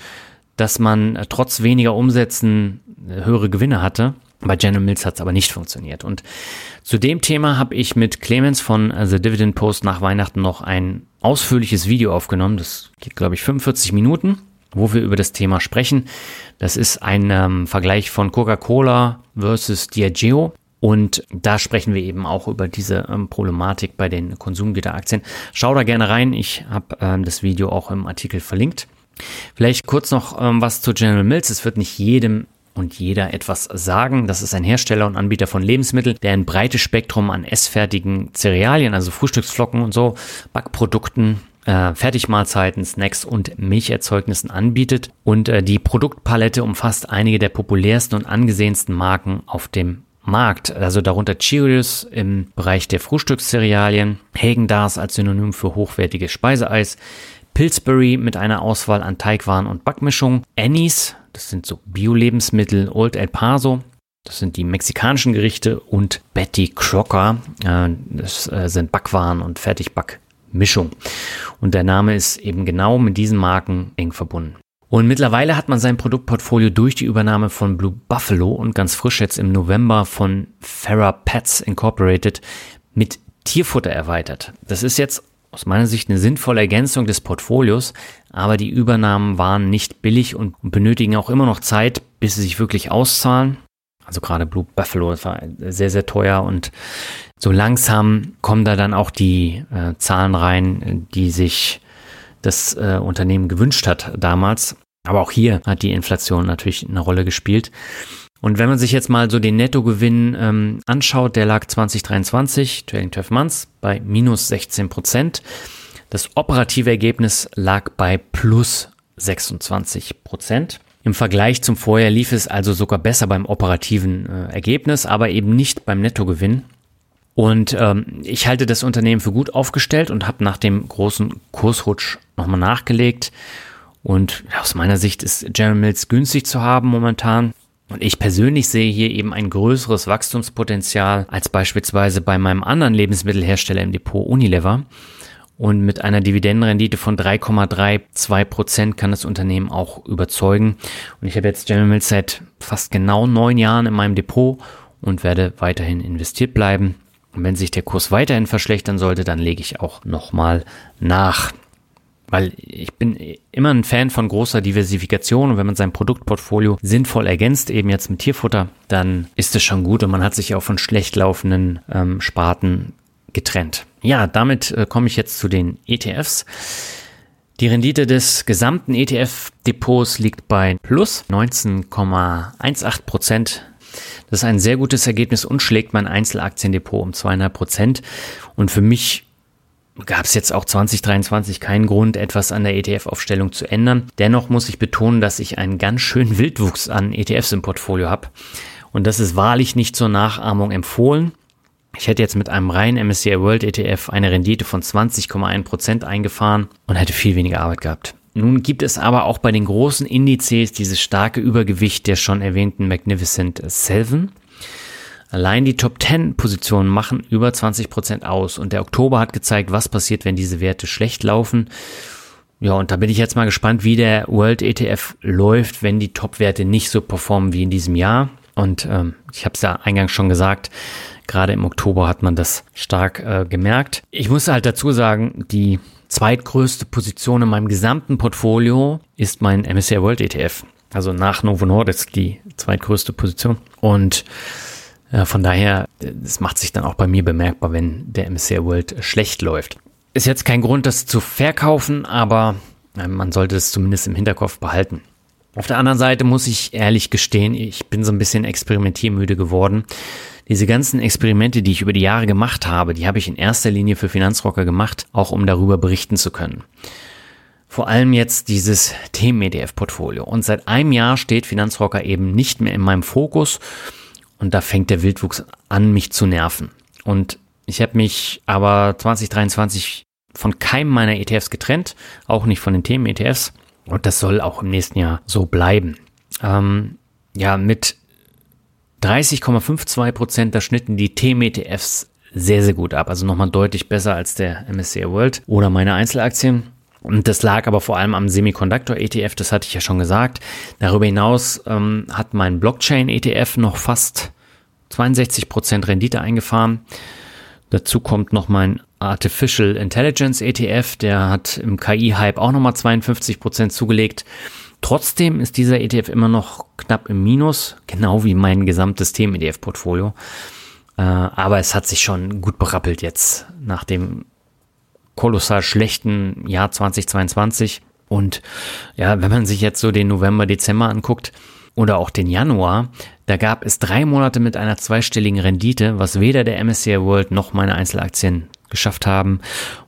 dass man trotz weniger Umsätzen höhere Gewinne hatte. Bei General Mills hat es aber nicht funktioniert. Und zu dem Thema habe ich mit Clemens von The Dividend Post nach Weihnachten noch ein ausführliches Video aufgenommen. Das geht, glaube ich, 45 Minuten wo wir über das Thema sprechen. Das ist ein ähm, Vergleich von Coca-Cola versus Diageo. Und da sprechen wir eben auch über diese ähm, Problematik bei den Konsumgüteraktien. Schau da gerne rein. Ich habe ähm, das Video auch im Artikel verlinkt. Vielleicht kurz noch ähm, was zu General Mills. Es wird nicht jedem und jeder etwas sagen. Das ist ein Hersteller und Anbieter von Lebensmitteln, der ein breites Spektrum an essfertigen Cerealien, also Frühstücksflocken und so, Backprodukten äh, Fertigmahlzeiten, Snacks und Milcherzeugnissen anbietet. Und äh, die Produktpalette umfasst einige der populärsten und angesehensten Marken auf dem Markt, also darunter Cheerios im Bereich der Frühstückscerealien, Hagen-Dazs als Synonym für hochwertiges Speiseeis, Pillsbury mit einer Auswahl an Teigwaren und Backmischungen, Annie's, das sind so Bio-Lebensmittel, Old El Paso, das sind die mexikanischen Gerichte und Betty Crocker, äh, das äh, sind Backwaren und Fertigback Mischung. Und der Name ist eben genau mit diesen Marken eng verbunden. Und mittlerweile hat man sein Produktportfolio durch die Übernahme von Blue Buffalo und ganz frisch jetzt im November von Farah Pets Incorporated mit Tierfutter erweitert. Das ist jetzt aus meiner Sicht eine sinnvolle Ergänzung des Portfolios, aber die Übernahmen waren nicht billig und benötigen auch immer noch Zeit, bis sie sich wirklich auszahlen. Also gerade Blue Buffalo war sehr, sehr teuer und so langsam kommen da dann auch die äh, Zahlen rein, die sich das äh, Unternehmen gewünscht hat damals. Aber auch hier hat die Inflation natürlich eine Rolle gespielt. Und wenn man sich jetzt mal so den Nettogewinn ähm, anschaut, der lag 2023, Trailing 12 Months, bei minus 16 Prozent. Das operative Ergebnis lag bei plus 26 Prozent. Im Vergleich zum Vorjahr lief es also sogar besser beim operativen äh, Ergebnis, aber eben nicht beim Nettogewinn. Und ähm, ich halte das Unternehmen für gut aufgestellt und habe nach dem großen Kursrutsch nochmal nachgelegt. Und aus meiner Sicht ist General Mills günstig zu haben momentan. Und ich persönlich sehe hier eben ein größeres Wachstumspotenzial als beispielsweise bei meinem anderen Lebensmittelhersteller im Depot Unilever. Und mit einer Dividendenrendite von 3,32 Prozent kann das Unternehmen auch überzeugen. Und ich habe jetzt General Mills seit fast genau neun Jahren in meinem Depot und werde weiterhin investiert bleiben. Und wenn sich der Kurs weiterhin verschlechtern sollte, dann lege ich auch nochmal nach. Weil ich bin immer ein Fan von großer Diversifikation und wenn man sein Produktportfolio sinnvoll ergänzt, eben jetzt mit Tierfutter, dann ist es schon gut und man hat sich auch von schlecht laufenden ähm, Sparten getrennt. Ja, damit äh, komme ich jetzt zu den ETFs. Die Rendite des gesamten ETF-Depots liegt bei plus 19,18 Prozent. Das ist ein sehr gutes Ergebnis und schlägt mein Einzelaktiendepot um zweieinhalb Prozent. Und für mich gab es jetzt auch 2023 keinen Grund, etwas an der ETF-Aufstellung zu ändern. Dennoch muss ich betonen, dass ich einen ganz schönen Wildwuchs an ETFs im Portfolio habe. Und das ist wahrlich nicht zur Nachahmung empfohlen. Ich hätte jetzt mit einem reinen MSCI World ETF eine Rendite von 20,1% eingefahren und hätte viel weniger Arbeit gehabt. Nun gibt es aber auch bei den großen Indizes dieses starke Übergewicht der schon erwähnten Magnificent Seven. Allein die Top 10 Positionen machen über 20% aus und der Oktober hat gezeigt, was passiert, wenn diese Werte schlecht laufen. Ja, und da bin ich jetzt mal gespannt, wie der World ETF läuft, wenn die Top-Werte nicht so performen wie in diesem Jahr. Und ähm, ich habe es ja eingangs schon gesagt, gerade im Oktober hat man das stark äh, gemerkt. Ich muss halt dazu sagen, die zweitgrößte Position in meinem gesamten Portfolio ist mein MSCI World ETF. Also nach Novo Nordisk die zweitgrößte Position. Und äh, von daher, es macht sich dann auch bei mir bemerkbar, wenn der MSCI World schlecht läuft. Ist jetzt kein Grund, das zu verkaufen, aber äh, man sollte es zumindest im Hinterkopf behalten. Auf der anderen Seite muss ich ehrlich gestehen, ich bin so ein bisschen experimentiermüde geworden. Diese ganzen Experimente, die ich über die Jahre gemacht habe, die habe ich in erster Linie für Finanzrocker gemacht, auch um darüber berichten zu können. Vor allem jetzt dieses Themen-ETF-Portfolio. Und seit einem Jahr steht Finanzrocker eben nicht mehr in meinem Fokus und da fängt der Wildwuchs an, mich zu nerven. Und ich habe mich aber 2023 von keinem meiner ETFs getrennt, auch nicht von den Themen-ETFs. Und das soll auch im nächsten Jahr so bleiben. Ähm, ja, mit 30,52 Prozent, da schnitten die Themen-ETFs sehr, sehr gut ab. Also nochmal deutlich besser als der MSCI World oder meine Einzelaktien. Und das lag aber vor allem am Semiconductor-ETF, das hatte ich ja schon gesagt. Darüber hinaus ähm, hat mein Blockchain-ETF noch fast 62% Rendite eingefahren. Dazu kommt noch mein Artificial Intelligence ETF, der hat im KI-Hype auch nochmal 52% zugelegt. Trotzdem ist dieser ETF immer noch knapp im Minus, genau wie mein gesamtes Themen-ETF-Portfolio. Äh, aber es hat sich schon gut berappelt jetzt nach dem kolossal schlechten Jahr 2022. Und ja, wenn man sich jetzt so den November, Dezember anguckt oder auch den Januar, da gab es drei Monate mit einer zweistelligen Rendite, was weder der MSCI World noch meine Einzelaktien geschafft haben.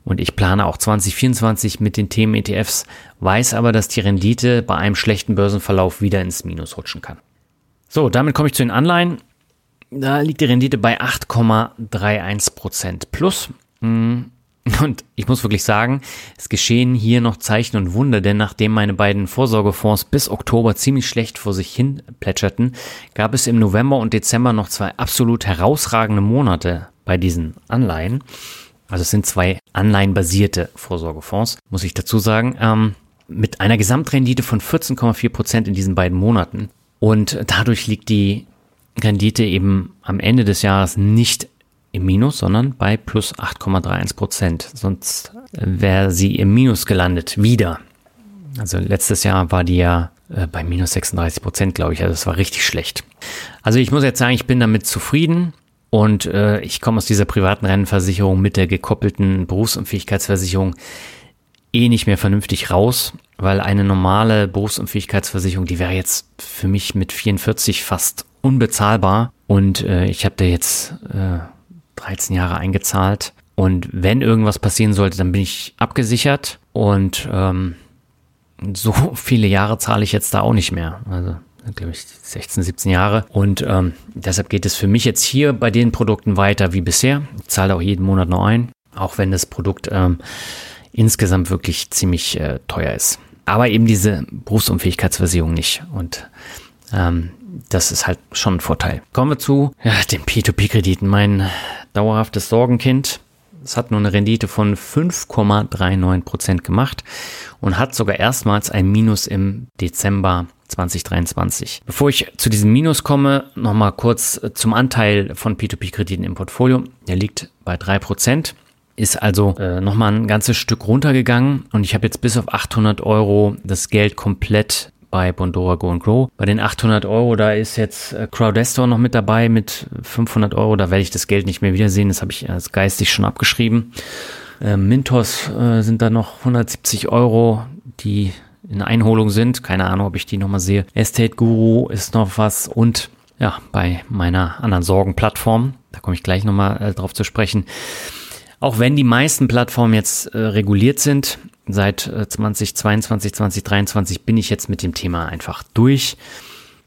Und ich plane auch 2024 mit den Themen ETFs, weiß aber, dass die Rendite bei einem schlechten Börsenverlauf wieder ins Minus rutschen kann. So, damit komme ich zu den Anleihen. Da liegt die Rendite bei 8,31% plus. Und ich muss wirklich sagen, es geschehen hier noch Zeichen und Wunder, denn nachdem meine beiden Vorsorgefonds bis Oktober ziemlich schlecht vor sich hin plätscherten, gab es im November und Dezember noch zwei absolut herausragende Monate bei diesen Anleihen. Also es sind zwei anleihenbasierte Vorsorgefonds, muss ich dazu sagen, ähm, mit einer Gesamtrendite von 14,4 Prozent in diesen beiden Monaten. Und dadurch liegt die Rendite eben am Ende des Jahres nicht im Minus, sondern bei plus 8,31 Prozent. Sonst wäre sie im Minus gelandet, wieder. Also letztes Jahr war die ja äh, bei minus 36 Prozent, glaube ich. Also das war richtig schlecht. Also ich muss jetzt sagen, ich bin damit zufrieden. Und äh, ich komme aus dieser privaten Rennversicherung mit der gekoppelten Berufsunfähigkeitsversicherung eh nicht mehr vernünftig raus, weil eine normale Berufsunfähigkeitsversicherung, die wäre jetzt für mich mit 44 fast unbezahlbar. Und äh, ich habe da jetzt äh, 13 Jahre eingezahlt. Und wenn irgendwas passieren sollte, dann bin ich abgesichert. Und ähm, so viele Jahre zahle ich jetzt da auch nicht mehr. Also glaube ich 16, 17 Jahre. Und ähm, deshalb geht es für mich jetzt hier bei den Produkten weiter wie bisher. Ich zahle auch jeden Monat noch ein, auch wenn das Produkt ähm, insgesamt wirklich ziemlich äh, teuer ist. Aber eben diese Berufsunfähigkeitsversicherung nicht. Und ähm, das ist halt schon ein Vorteil. Kommen wir zu ja, den P2P-Krediten. Mein dauerhaftes Sorgenkind. Es hat nur eine Rendite von 5,39 Prozent gemacht und hat sogar erstmals ein Minus im Dezember 2023. Bevor ich zu diesem Minus komme, nochmal kurz zum Anteil von P2P-Krediten im Portfolio. Der liegt bei 3 Prozent ist also äh, nochmal ein ganzes Stück runtergegangen und ich habe jetzt bis auf 800 Euro das Geld komplett bei Bondora Go Grow. Bei den 800 Euro, da ist jetzt äh, Crowdestor noch mit dabei mit 500 Euro. Da werde ich das Geld nicht mehr wiedersehen. Das habe ich als geistig schon abgeschrieben. Äh, Mintos äh, sind da noch 170 Euro, die in Einholung sind. Keine Ahnung, ob ich die nochmal sehe. Estate Guru ist noch was und ja, bei meiner anderen Sorgenplattform, da komme ich gleich nochmal äh, drauf zu sprechen, auch wenn die meisten Plattformen jetzt äh, reguliert sind, seit äh, 2022, 2023 bin ich jetzt mit dem Thema einfach durch.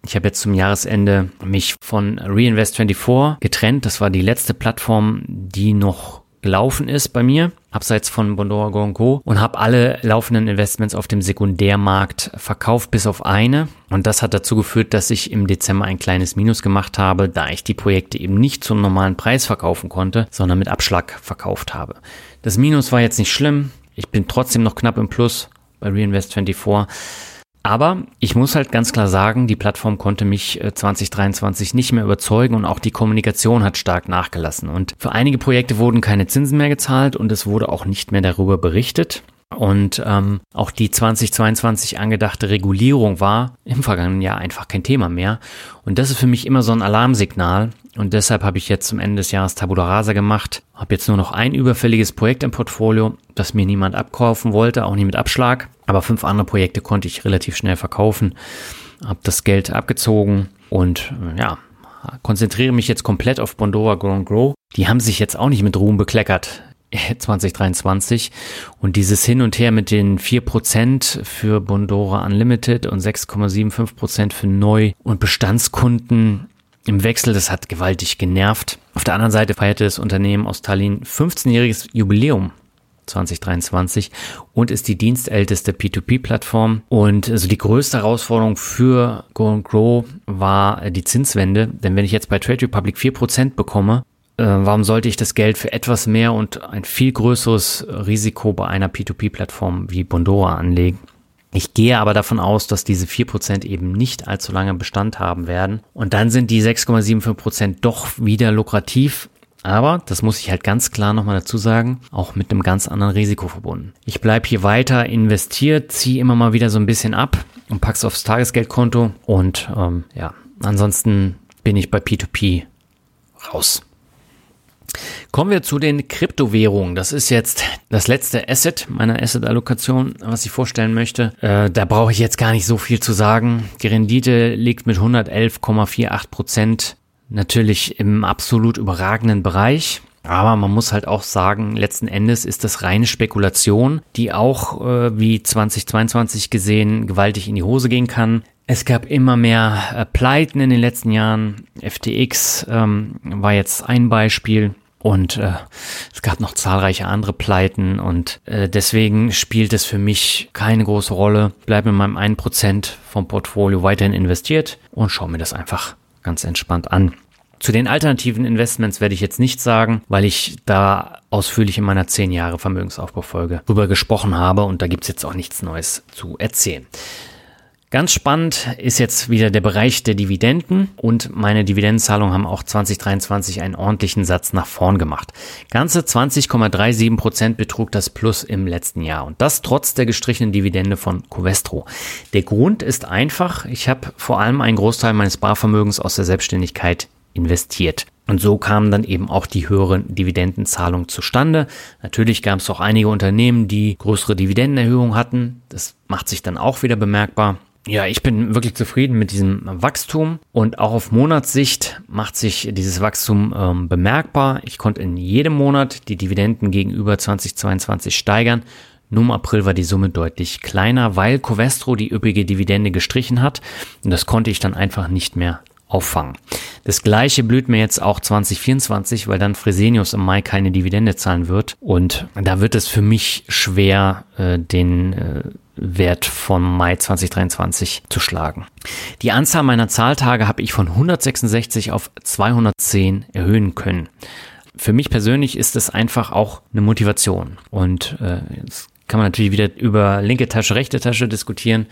Ich habe jetzt zum Jahresende mich von Reinvest24 getrennt. Das war die letzte Plattform, die noch gelaufen ist bei mir, abseits von Bondora Go und habe alle laufenden Investments auf dem Sekundärmarkt verkauft, bis auf eine. Und das hat dazu geführt, dass ich im Dezember ein kleines Minus gemacht habe, da ich die Projekte eben nicht zum normalen Preis verkaufen konnte, sondern mit Abschlag verkauft habe. Das Minus war jetzt nicht schlimm. Ich bin trotzdem noch knapp im Plus bei Reinvest24. Aber ich muss halt ganz klar sagen, die Plattform konnte mich 2023 äh, nicht mehr überzeugen und auch die Kommunikation hat stark nachgelassen. Und für einige Projekte wurden keine Zinsen mehr gezahlt und es wurde auch nicht mehr darüber berichtet. Und ähm, auch die 2022 angedachte Regulierung war im vergangenen Jahr einfach kein Thema mehr. Und das ist für mich immer so ein Alarmsignal. Und deshalb habe ich jetzt zum Ende des Jahres Tabula Rasa gemacht. Habe jetzt nur noch ein überfälliges Projekt im Portfolio, das mir niemand abkaufen wollte, auch nicht mit Abschlag. Aber fünf andere Projekte konnte ich relativ schnell verkaufen. Habe das Geld abgezogen und äh, ja, konzentriere mich jetzt komplett auf Bondora Grow Grow. Die haben sich jetzt auch nicht mit Ruhm bekleckert 2023 und dieses Hin und Her mit den 4% für Bondora Unlimited und 6,75% für Neu- und Bestandskunden im Wechsel, das hat gewaltig genervt. Auf der anderen Seite feierte das Unternehmen aus Tallinn 15-jähriges Jubiläum 2023 und ist die dienstälteste P2P-Plattform. Und also die größte Herausforderung für Go Grow war die Zinswende. Denn wenn ich jetzt bei Trade Republic 4% bekomme, äh, warum sollte ich das Geld für etwas mehr und ein viel größeres Risiko bei einer P2P-Plattform wie Bondora anlegen? Ich gehe aber davon aus, dass diese 4% eben nicht allzu lange Bestand haben werden. Und dann sind die 6,75% doch wieder lukrativ. Aber, das muss ich halt ganz klar nochmal dazu sagen, auch mit einem ganz anderen Risiko verbunden. Ich bleibe hier weiter investiert, ziehe immer mal wieder so ein bisschen ab und pack's aufs Tagesgeldkonto. Und ähm, ja, ansonsten bin ich bei P2P raus. Kommen wir zu den Kryptowährungen. Das ist jetzt das letzte Asset meiner Asset-Allokation, was ich vorstellen möchte. Äh, da brauche ich jetzt gar nicht so viel zu sagen. Die Rendite liegt mit 111,48 Prozent natürlich im absolut überragenden Bereich. Aber man muss halt auch sagen, letzten Endes ist das reine Spekulation, die auch äh, wie 2022 gesehen gewaltig in die Hose gehen kann. Es gab immer mehr äh, Pleiten in den letzten Jahren. FTX ähm, war jetzt ein Beispiel. Und äh, es gab noch zahlreiche andere Pleiten und äh, deswegen spielt es für mich keine große Rolle. Bleibe mit meinem 1% vom Portfolio weiterhin investiert und schaue mir das einfach ganz entspannt an. Zu den alternativen Investments werde ich jetzt nichts sagen, weil ich da ausführlich in meiner 10 Jahre Vermögensaufbaufolge drüber gesprochen habe und da gibt's jetzt auch nichts Neues zu erzählen. Ganz spannend ist jetzt wieder der Bereich der Dividenden und meine Dividendenzahlungen haben auch 2023 einen ordentlichen Satz nach vorn gemacht. Ganze 20,37 Prozent betrug das Plus im letzten Jahr und das trotz der gestrichenen Dividende von Covestro. Der Grund ist einfach, ich habe vor allem einen Großteil meines Barvermögens aus der Selbstständigkeit investiert. Und so kamen dann eben auch die höheren Dividendenzahlungen zustande. Natürlich gab es auch einige Unternehmen, die größere Dividendenerhöhungen hatten. Das macht sich dann auch wieder bemerkbar. Ja, ich bin wirklich zufrieden mit diesem Wachstum und auch auf Monatssicht macht sich dieses Wachstum ähm, bemerkbar. Ich konnte in jedem Monat die Dividenden gegenüber 2022 steigern. Nur im April war die Summe deutlich kleiner, weil Covestro die übrige Dividende gestrichen hat und das konnte ich dann einfach nicht mehr auffangen. Das gleiche blüht mir jetzt auch 2024, weil dann Fresenius im Mai keine Dividende zahlen wird und da wird es für mich schwer, äh, den äh, Wert vom Mai 2023 zu schlagen. Die Anzahl meiner Zahltage habe ich von 166 auf 210 erhöhen können. für mich persönlich ist es einfach auch eine Motivation. Und äh, jetzt kann man natürlich wieder über linke Tasche, rechte Tasche diskutieren.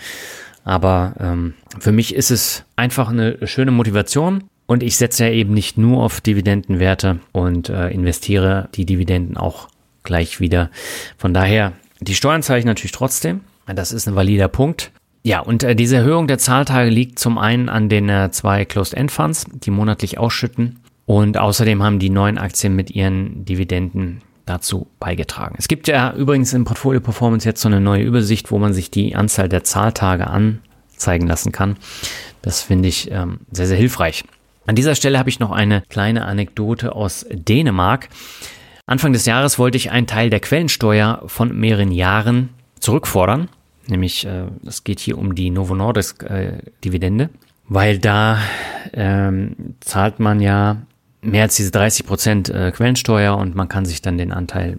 Aber ähm, für mich ist es einfach eine schöne Motivation. Und ich setze ja eben nicht nur auf Dividendenwerte und äh, investiere die Dividenden auch gleich wieder. Von daher, die Steuern zahle ich natürlich trotzdem. Das ist ein valider Punkt. Ja, und äh, diese Erhöhung der Zahltage liegt zum einen an den äh, zwei Closed-End Funds, die monatlich ausschütten. Und außerdem haben die neuen Aktien mit ihren Dividenden dazu beigetragen. Es gibt ja übrigens im Portfolio Performance jetzt so eine neue Übersicht, wo man sich die Anzahl der Zahltage anzeigen lassen kann. Das finde ich ähm, sehr, sehr hilfreich. An dieser Stelle habe ich noch eine kleine Anekdote aus Dänemark. Anfang des Jahres wollte ich einen Teil der Quellensteuer von mehreren Jahren zurückfordern. Nämlich, äh, es geht hier um die Novo Nordisk äh, Dividende, weil da ähm, zahlt man ja mehr als diese 30 Prozent äh, Quellensteuer und man kann sich dann den Anteil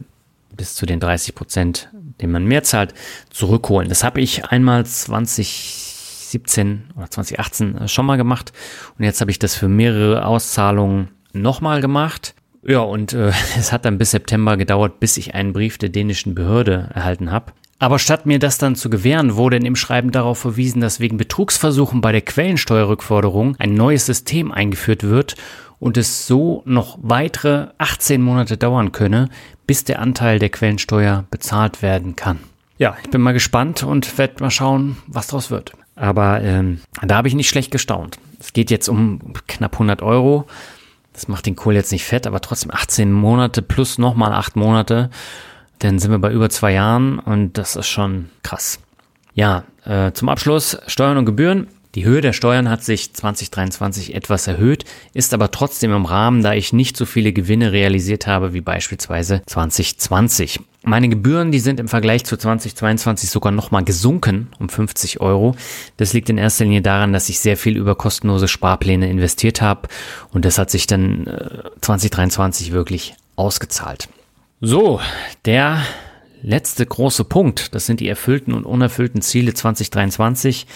bis zu den 30 Prozent, den man mehr zahlt, zurückholen. Das habe ich einmal 2017 oder 2018 äh, schon mal gemacht und jetzt habe ich das für mehrere Auszahlungen nochmal gemacht. Ja, und äh, es hat dann bis September gedauert, bis ich einen Brief der dänischen Behörde erhalten habe. Aber statt mir das dann zu gewähren, wurde in dem Schreiben darauf verwiesen, dass wegen Betrugsversuchen bei der Quellensteuerrückforderung ein neues System eingeführt wird und es so noch weitere 18 Monate dauern könne, bis der Anteil der Quellensteuer bezahlt werden kann. Ja, ich bin mal gespannt und werde mal schauen, was daraus wird. Aber ähm, da habe ich nicht schlecht gestaunt. Es geht jetzt um knapp 100 Euro. Das macht den Kohl jetzt nicht fett, aber trotzdem 18 Monate plus nochmal 8 Monate. Dann sind wir bei über zwei Jahren und das ist schon krass. Ja, äh, zum Abschluss Steuern und Gebühren. Die Höhe der Steuern hat sich 2023 etwas erhöht, ist aber trotzdem im Rahmen, da ich nicht so viele Gewinne realisiert habe wie beispielsweise 2020. Meine Gebühren, die sind im Vergleich zu 2022 sogar nochmal gesunken um 50 Euro. Das liegt in erster Linie daran, dass ich sehr viel über kostenlose Sparpläne investiert habe und das hat sich dann äh, 2023 wirklich ausgezahlt. So, der letzte große Punkt, das sind die erfüllten und unerfüllten Ziele 2023.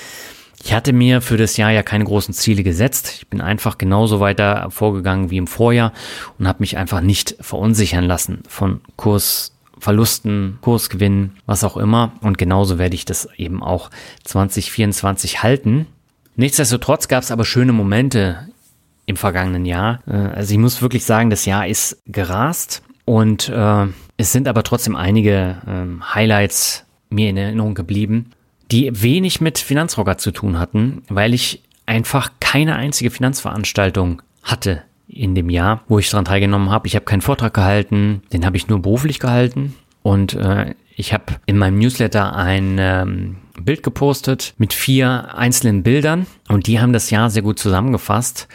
Ich hatte mir für das Jahr ja keine großen Ziele gesetzt. Ich bin einfach genauso weiter vorgegangen wie im Vorjahr und habe mich einfach nicht verunsichern lassen von Kursverlusten, Kursgewinnen, was auch immer. Und genauso werde ich das eben auch 2024 halten. Nichtsdestotrotz gab es aber schöne Momente im vergangenen Jahr. Äh, also ich muss wirklich sagen, das Jahr ist gerast und äh, es sind aber trotzdem einige äh, Highlights mir in Erinnerung geblieben die wenig mit Finanzrocker zu tun hatten, weil ich einfach keine einzige Finanzveranstaltung hatte in dem Jahr, wo ich daran teilgenommen habe. Ich habe keinen Vortrag gehalten, den habe ich nur beruflich gehalten und äh, ich habe in meinem Newsletter ein ähm, Bild gepostet mit vier einzelnen Bildern und die haben das Jahr sehr gut zusammengefasst.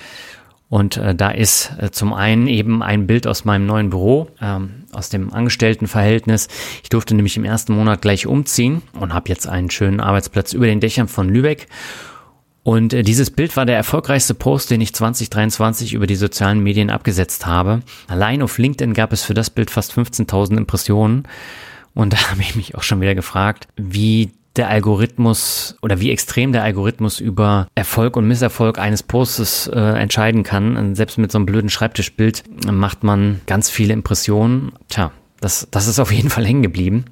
Und äh, da ist äh, zum einen eben ein Bild aus meinem neuen Büro, ähm, aus dem Angestelltenverhältnis. Ich durfte nämlich im ersten Monat gleich umziehen und habe jetzt einen schönen Arbeitsplatz über den Dächern von Lübeck. Und äh, dieses Bild war der erfolgreichste Post, den ich 2023 über die sozialen Medien abgesetzt habe. Allein auf LinkedIn gab es für das Bild fast 15.000 Impressionen. Und da habe ich mich auch schon wieder gefragt, wie der Algorithmus oder wie extrem der Algorithmus über Erfolg und Misserfolg eines Postes äh, entscheiden kann. Selbst mit so einem blöden Schreibtischbild macht man ganz viele Impressionen. Tja, das, das ist auf jeden Fall hängen geblieben.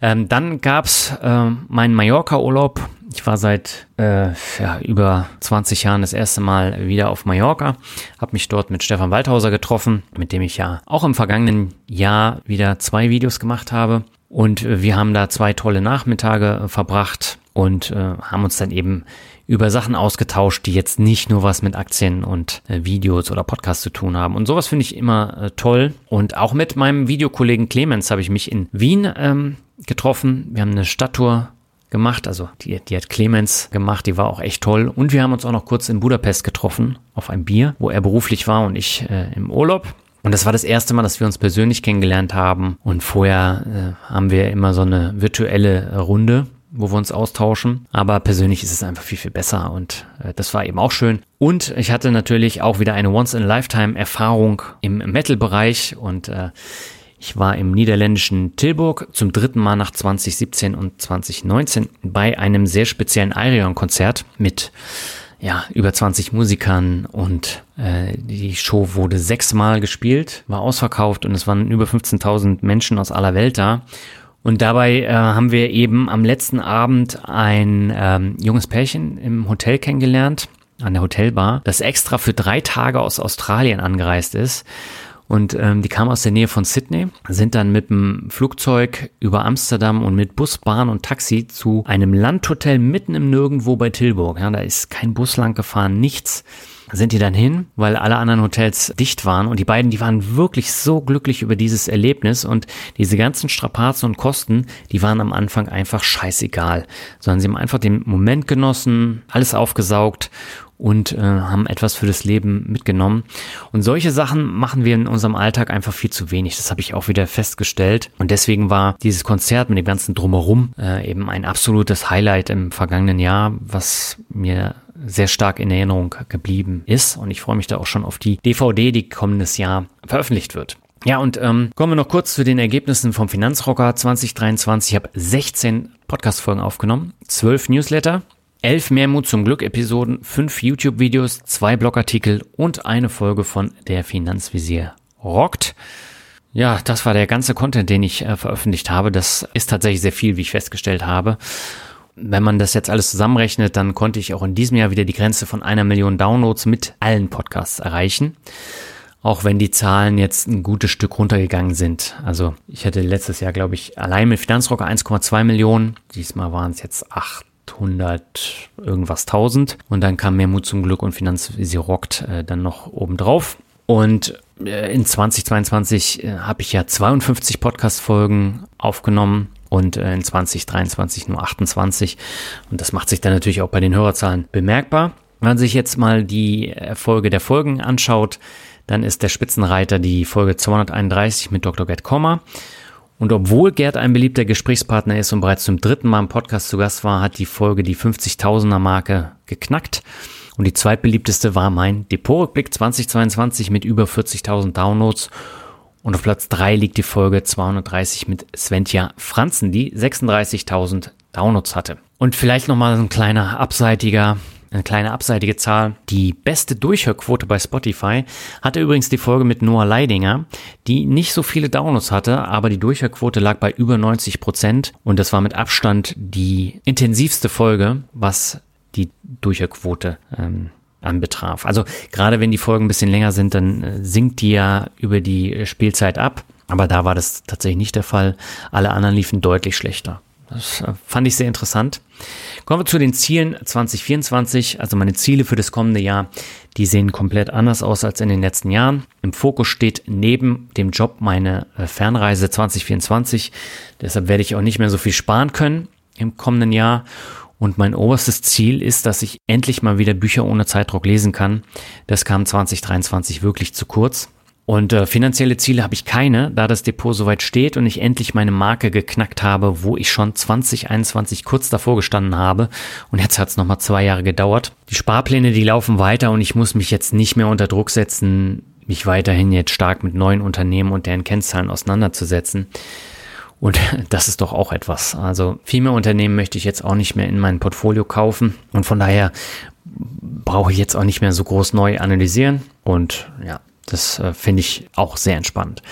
Ähm, dann gab's äh, meinen Mallorca-Urlaub. Ich war seit äh, ja, über 20 Jahren das erste Mal wieder auf Mallorca, habe mich dort mit Stefan Waldhauser getroffen, mit dem ich ja auch im vergangenen Jahr wieder zwei Videos gemacht habe. Und äh, wir haben da zwei tolle Nachmittage äh, verbracht und äh, haben uns dann eben über Sachen ausgetauscht, die jetzt nicht nur was mit Aktien und äh, Videos oder Podcasts zu tun haben. Und sowas finde ich immer äh, toll. Und auch mit meinem Videokollegen Clemens habe ich mich in Wien ähm, getroffen. Wir haben eine Stadttour gemacht, also die, die hat Clemens gemacht, die war auch echt toll. Und wir haben uns auch noch kurz in Budapest getroffen auf ein Bier, wo er beruflich war und ich äh, im Urlaub. Und das war das erste Mal, dass wir uns persönlich kennengelernt haben. Und vorher äh, haben wir immer so eine virtuelle Runde, wo wir uns austauschen. Aber persönlich ist es einfach viel, viel besser und äh, das war eben auch schön. Und ich hatte natürlich auch wieder eine Once-in-a-Lifetime-Erfahrung im Metal-Bereich und äh, ich war im niederländischen Tilburg zum dritten Mal nach 2017 und 2019 bei einem sehr speziellen Irion-Konzert mit ja, über 20 Musikern und äh, die Show wurde sechsmal gespielt, war ausverkauft und es waren über 15.000 Menschen aus aller Welt da. Und dabei äh, haben wir eben am letzten Abend ein ähm, junges Pärchen im Hotel kennengelernt, an der Hotelbar, das extra für drei Tage aus Australien angereist ist. Und ähm, die kamen aus der Nähe von Sydney, sind dann mit dem Flugzeug über Amsterdam und mit Bus, Bahn und Taxi zu einem Landhotel mitten im Nirgendwo bei Tilburg. Ja, da ist kein Bus lang gefahren, nichts. Sind die dann hin, weil alle anderen Hotels dicht waren. Und die beiden, die waren wirklich so glücklich über dieses Erlebnis. Und diese ganzen Strapazen und Kosten, die waren am Anfang einfach scheißegal, sondern sie haben einfach den Moment genossen, alles aufgesaugt und äh, haben etwas für das Leben mitgenommen. Und solche Sachen machen wir in unserem Alltag einfach viel zu wenig. Das habe ich auch wieder festgestellt. Und deswegen war dieses Konzert mit dem ganzen Drumherum äh, eben ein absolutes Highlight im vergangenen Jahr, was mir sehr stark in Erinnerung geblieben ist. Und ich freue mich da auch schon auf die DVD, die kommendes Jahr veröffentlicht wird. Ja, und ähm, kommen wir noch kurz zu den Ergebnissen vom Finanzrocker 2023. Ich habe 16 Podcast-Folgen aufgenommen, 12 Newsletter, 11 Mehrmut zum Glück Episoden, 5 YouTube-Videos, 2 Blogartikel und eine Folge von Der Finanzvisier rockt. Ja, das war der ganze Content, den ich äh, veröffentlicht habe. Das ist tatsächlich sehr viel, wie ich festgestellt habe wenn man das jetzt alles zusammenrechnet, dann konnte ich auch in diesem Jahr wieder die Grenze von einer Million Downloads mit allen Podcasts erreichen. Auch wenn die Zahlen jetzt ein gutes Stück runtergegangen sind. Also ich hatte letztes Jahr, glaube ich, allein mit Finanzrocker 1,2 Millionen. Diesmal waren es jetzt 800 irgendwas 1000. Und dann kam mehr Mut zum Glück und Finanzvisier rockt äh, dann noch obendrauf. Und äh, in 2022 äh, habe ich ja 52 Podcast-Folgen aufgenommen und äh, in 2023 nur 28. Und das macht sich dann natürlich auch bei den Hörerzahlen bemerkbar. Wenn man sich jetzt mal die Erfolge der Folgen anschaut, dann ist der Spitzenreiter die Folge 231 mit Dr. Gerd Kommer. Und obwohl Gerd ein beliebter Gesprächspartner ist und bereits zum dritten Mal im Podcast zu Gast war, hat die Folge die 50.000er Marke geknackt. Und die zweitbeliebteste war mein Depotrückblick 2022 mit über 40.000 Downloads. Und auf Platz 3 liegt die Folge 230 mit Sventja Franzen, die 36.000 Downloads hatte. Und vielleicht nochmal ein kleiner abseitiger, eine kleine abseitige Zahl. Die beste Durchhörquote bei Spotify hatte übrigens die Folge mit Noah Leidinger, die nicht so viele Downloads hatte, aber die Durchhörquote lag bei über 90 Prozent. Und das war mit Abstand die intensivste Folge, was die Durchhörquote ähm, anbetraf. Also gerade wenn die Folgen ein bisschen länger sind, dann äh, sinkt die ja über die äh, Spielzeit ab. Aber da war das tatsächlich nicht der Fall. Alle anderen liefen deutlich schlechter. Das äh, fand ich sehr interessant. Kommen wir zu den Zielen 2024. Also meine Ziele für das kommende Jahr, die sehen komplett anders aus als in den letzten Jahren. Im Fokus steht neben dem Job meine Fernreise 2024. Deshalb werde ich auch nicht mehr so viel sparen können im kommenden Jahr. Und mein oberstes Ziel ist, dass ich endlich mal wieder Bücher ohne Zeitdruck lesen kann. Das kam 2023 wirklich zu kurz. Und äh, finanzielle Ziele habe ich keine, da das Depot soweit steht und ich endlich meine Marke geknackt habe, wo ich schon 2021 kurz davor gestanden habe. Und jetzt hat es nochmal zwei Jahre gedauert. Die Sparpläne, die laufen weiter und ich muss mich jetzt nicht mehr unter Druck setzen, mich weiterhin jetzt stark mit neuen Unternehmen und deren Kennzahlen auseinanderzusetzen. Und das ist doch auch etwas. Also viel mehr Unternehmen möchte ich jetzt auch nicht mehr in mein Portfolio kaufen. Und von daher brauche ich jetzt auch nicht mehr so groß neu analysieren. Und ja, das äh, finde ich auch sehr entspannt.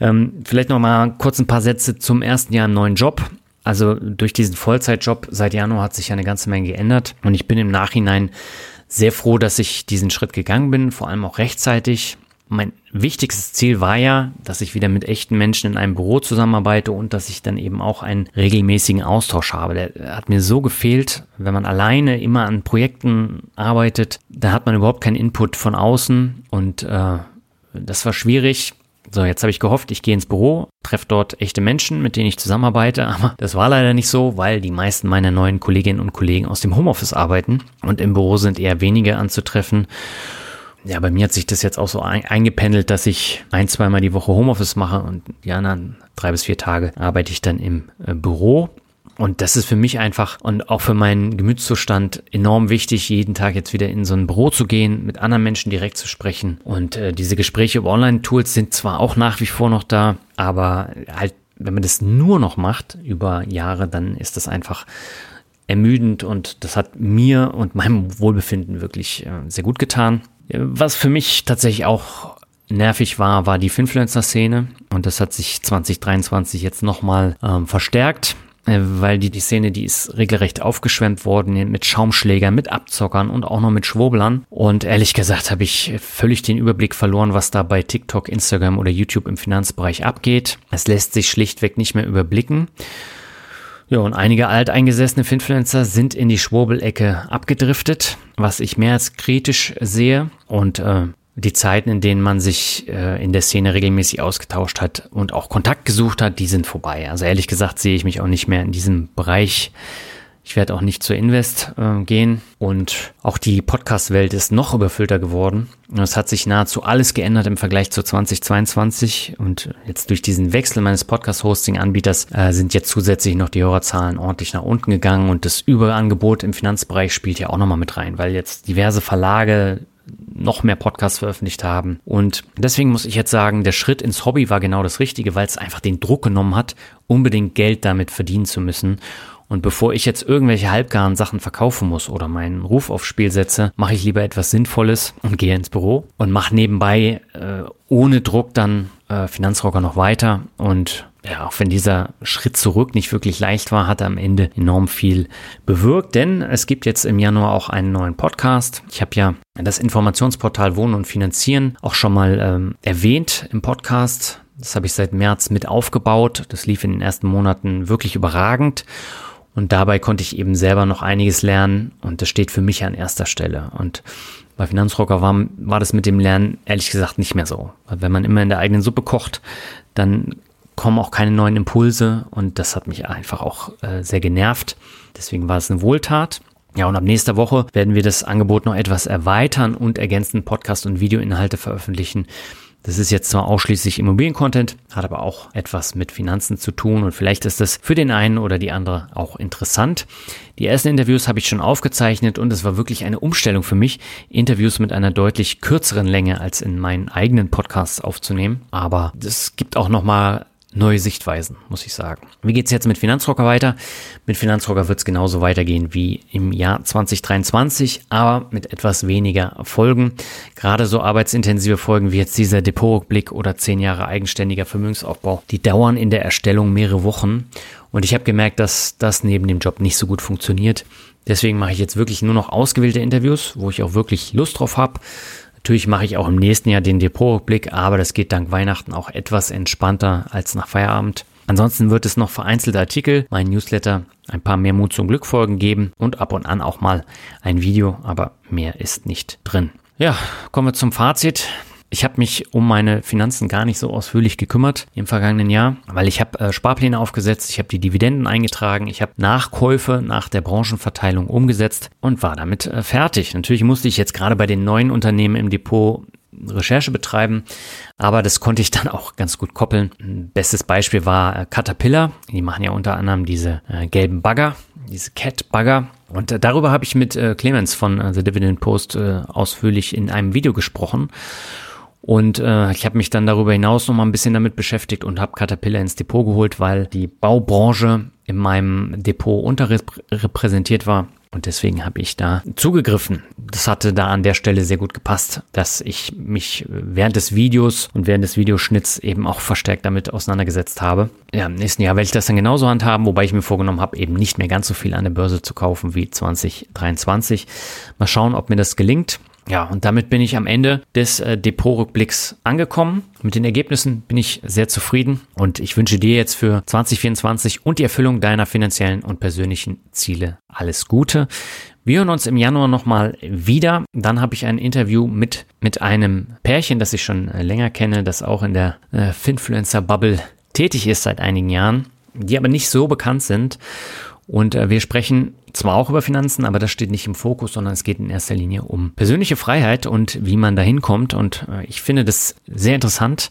Ähm, vielleicht noch mal kurz ein paar Sätze zum ersten Jahr im neuen Job. Also durch diesen Vollzeitjob seit Januar hat sich eine ganze Menge geändert und ich bin im Nachhinein sehr froh, dass ich diesen Schritt gegangen bin, vor allem auch rechtzeitig mein wichtigstes Ziel war ja, dass ich wieder mit echten Menschen in einem Büro zusammenarbeite und dass ich dann eben auch einen regelmäßigen Austausch habe. Der hat mir so gefehlt, wenn man alleine immer an Projekten arbeitet, da hat man überhaupt keinen Input von außen und äh, das war schwierig. So, jetzt habe ich gehofft, ich gehe ins Büro, treffe dort echte Menschen, mit denen ich zusammenarbeite, aber das war leider nicht so, weil die meisten meiner neuen Kolleginnen und Kollegen aus dem Homeoffice arbeiten und im Büro sind eher wenige anzutreffen. Ja, bei mir hat sich das jetzt auch so ein, eingependelt, dass ich ein, zweimal die Woche Homeoffice mache und die anderen drei bis vier Tage arbeite ich dann im äh, Büro. Und das ist für mich einfach und auch für meinen Gemütszustand enorm wichtig, jeden Tag jetzt wieder in so ein Büro zu gehen, mit anderen Menschen direkt zu sprechen. Und äh, diese Gespräche über Online-Tools sind zwar auch nach wie vor noch da, aber halt, wenn man das nur noch macht über Jahre, dann ist das einfach ermüdend und das hat mir und meinem Wohlbefinden wirklich äh, sehr gut getan. Was für mich tatsächlich auch nervig war, war die Finfluencer-Szene und das hat sich 2023 jetzt nochmal ähm, verstärkt. Äh, weil die, die Szene, die ist regelrecht aufgeschwemmt worden mit Schaumschlägern, mit Abzockern und auch noch mit Schwurblern. Und ehrlich gesagt habe ich völlig den Überblick verloren, was da bei TikTok, Instagram oder YouTube im Finanzbereich abgeht. Es lässt sich schlichtweg nicht mehr überblicken. Ja, und einige alteingesessene Finfluencer sind in die Schwurbelecke abgedriftet, was ich mehr als kritisch sehe. Und äh, die Zeiten, in denen man sich äh, in der Szene regelmäßig ausgetauscht hat und auch Kontakt gesucht hat, die sind vorbei. Also ehrlich gesagt sehe ich mich auch nicht mehr in diesem Bereich. Ich werde auch nicht zur Invest äh, gehen und auch die Podcast-Welt ist noch überfüllter geworden. Es hat sich nahezu alles geändert im Vergleich zu 2022 und jetzt durch diesen Wechsel meines Podcast-Hosting-Anbieters äh, sind jetzt zusätzlich noch die Hörerzahlen ordentlich nach unten gegangen und das Überangebot im Finanzbereich spielt ja auch nochmal mit rein, weil jetzt diverse Verlage noch mehr Podcasts veröffentlicht haben. Und deswegen muss ich jetzt sagen, der Schritt ins Hobby war genau das Richtige, weil es einfach den Druck genommen hat, unbedingt Geld damit verdienen zu müssen. Und bevor ich jetzt irgendwelche halbgaren Sachen verkaufen muss oder meinen Ruf aufs Spiel setze, mache ich lieber etwas Sinnvolles und gehe ins Büro und mache nebenbei äh, ohne Druck dann äh, Finanzrocker noch weiter und ja, auch wenn dieser Schritt zurück nicht wirklich leicht war, hat er am Ende enorm viel bewirkt, denn es gibt jetzt im Januar auch einen neuen Podcast. Ich habe ja das Informationsportal Wohnen und Finanzieren auch schon mal ähm, erwähnt im Podcast. Das habe ich seit März mit aufgebaut. Das lief in den ersten Monaten wirklich überragend. Und dabei konnte ich eben selber noch einiges lernen und das steht für mich an erster Stelle. Und bei Finanzrocker war, war das mit dem Lernen ehrlich gesagt nicht mehr so. Wenn man immer in der eigenen Suppe kocht, dann kommen auch keine neuen Impulse und das hat mich einfach auch äh, sehr genervt. Deswegen war es eine Wohltat. Ja, und ab nächster Woche werden wir das Angebot noch etwas erweitern und ergänzend Podcast- und Videoinhalte veröffentlichen. Das ist jetzt zwar ausschließlich Immobiliencontent, hat aber auch etwas mit Finanzen zu tun und vielleicht ist das für den einen oder die andere auch interessant. Die ersten Interviews habe ich schon aufgezeichnet und es war wirklich eine Umstellung für mich, Interviews mit einer deutlich kürzeren Länge als in meinen eigenen Podcasts aufzunehmen. Aber es gibt auch nochmal neue Sichtweisen, muss ich sagen. Wie geht's jetzt mit Finanzrocker weiter? Mit Finanzrocker wird's genauso weitergehen wie im Jahr 2023, aber mit etwas weniger Folgen. Gerade so arbeitsintensive Folgen wie jetzt dieser Depotrückblick oder zehn Jahre eigenständiger Vermögensaufbau, die dauern in der Erstellung mehrere Wochen. Und ich habe gemerkt, dass das neben dem Job nicht so gut funktioniert. Deswegen mache ich jetzt wirklich nur noch ausgewählte Interviews, wo ich auch wirklich Lust drauf habe Natürlich mache ich auch im nächsten Jahr den Depotrückblick, aber das geht dank Weihnachten auch etwas entspannter als nach Feierabend. Ansonsten wird es noch vereinzelte Artikel, mein Newsletter, ein paar mehr Mut zum Glück Folgen geben und ab und an auch mal ein Video, aber mehr ist nicht drin. Ja, kommen wir zum Fazit. Ich habe mich um meine Finanzen gar nicht so ausführlich gekümmert im vergangenen Jahr, weil ich habe äh, Sparpläne aufgesetzt, ich habe die Dividenden eingetragen, ich habe Nachkäufe nach der Branchenverteilung umgesetzt und war damit äh, fertig. Natürlich musste ich jetzt gerade bei den neuen Unternehmen im Depot Recherche betreiben, aber das konnte ich dann auch ganz gut koppeln. Bestes Beispiel war äh, Caterpillar. Die machen ja unter anderem diese äh, gelben Bagger, diese Cat-Bagger. Und äh, darüber habe ich mit äh, Clemens von äh, The Dividend Post ausführlich in einem Video gesprochen. Und äh, ich habe mich dann darüber hinaus noch mal ein bisschen damit beschäftigt und habe Caterpillar ins Depot geholt, weil die Baubranche in meinem Depot unterrepräsentiert war. Und deswegen habe ich da zugegriffen. Das hatte da an der Stelle sehr gut gepasst, dass ich mich während des Videos und während des Videoschnitts eben auch verstärkt damit auseinandergesetzt habe. Ja, im nächsten Jahr werde ich das dann genauso handhaben, wobei ich mir vorgenommen habe, eben nicht mehr ganz so viel an der Börse zu kaufen wie 2023. Mal schauen, ob mir das gelingt. Ja, und damit bin ich am Ende des äh, Depotrückblicks angekommen. Mit den Ergebnissen bin ich sehr zufrieden und ich wünsche dir jetzt für 2024 und die Erfüllung deiner finanziellen und persönlichen Ziele alles Gute. Wir hören uns im Januar nochmal wieder. Dann habe ich ein Interview mit, mit einem Pärchen, das ich schon äh, länger kenne, das auch in der äh, Finfluencer-Bubble tätig ist seit einigen Jahren, die aber nicht so bekannt sind. Und äh, wir sprechen zwar auch über Finanzen, aber das steht nicht im Fokus, sondern es geht in erster Linie um persönliche Freiheit und wie man dahin kommt. Und äh, ich finde das sehr interessant.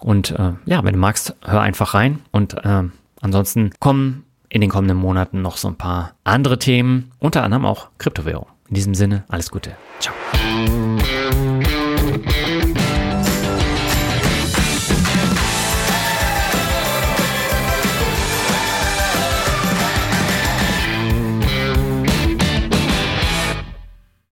Und äh, ja, wenn du magst, hör einfach rein. Und äh, ansonsten kommen in den kommenden Monaten noch so ein paar andere Themen, unter anderem auch Kryptowährung. In diesem Sinne, alles Gute. Ciao.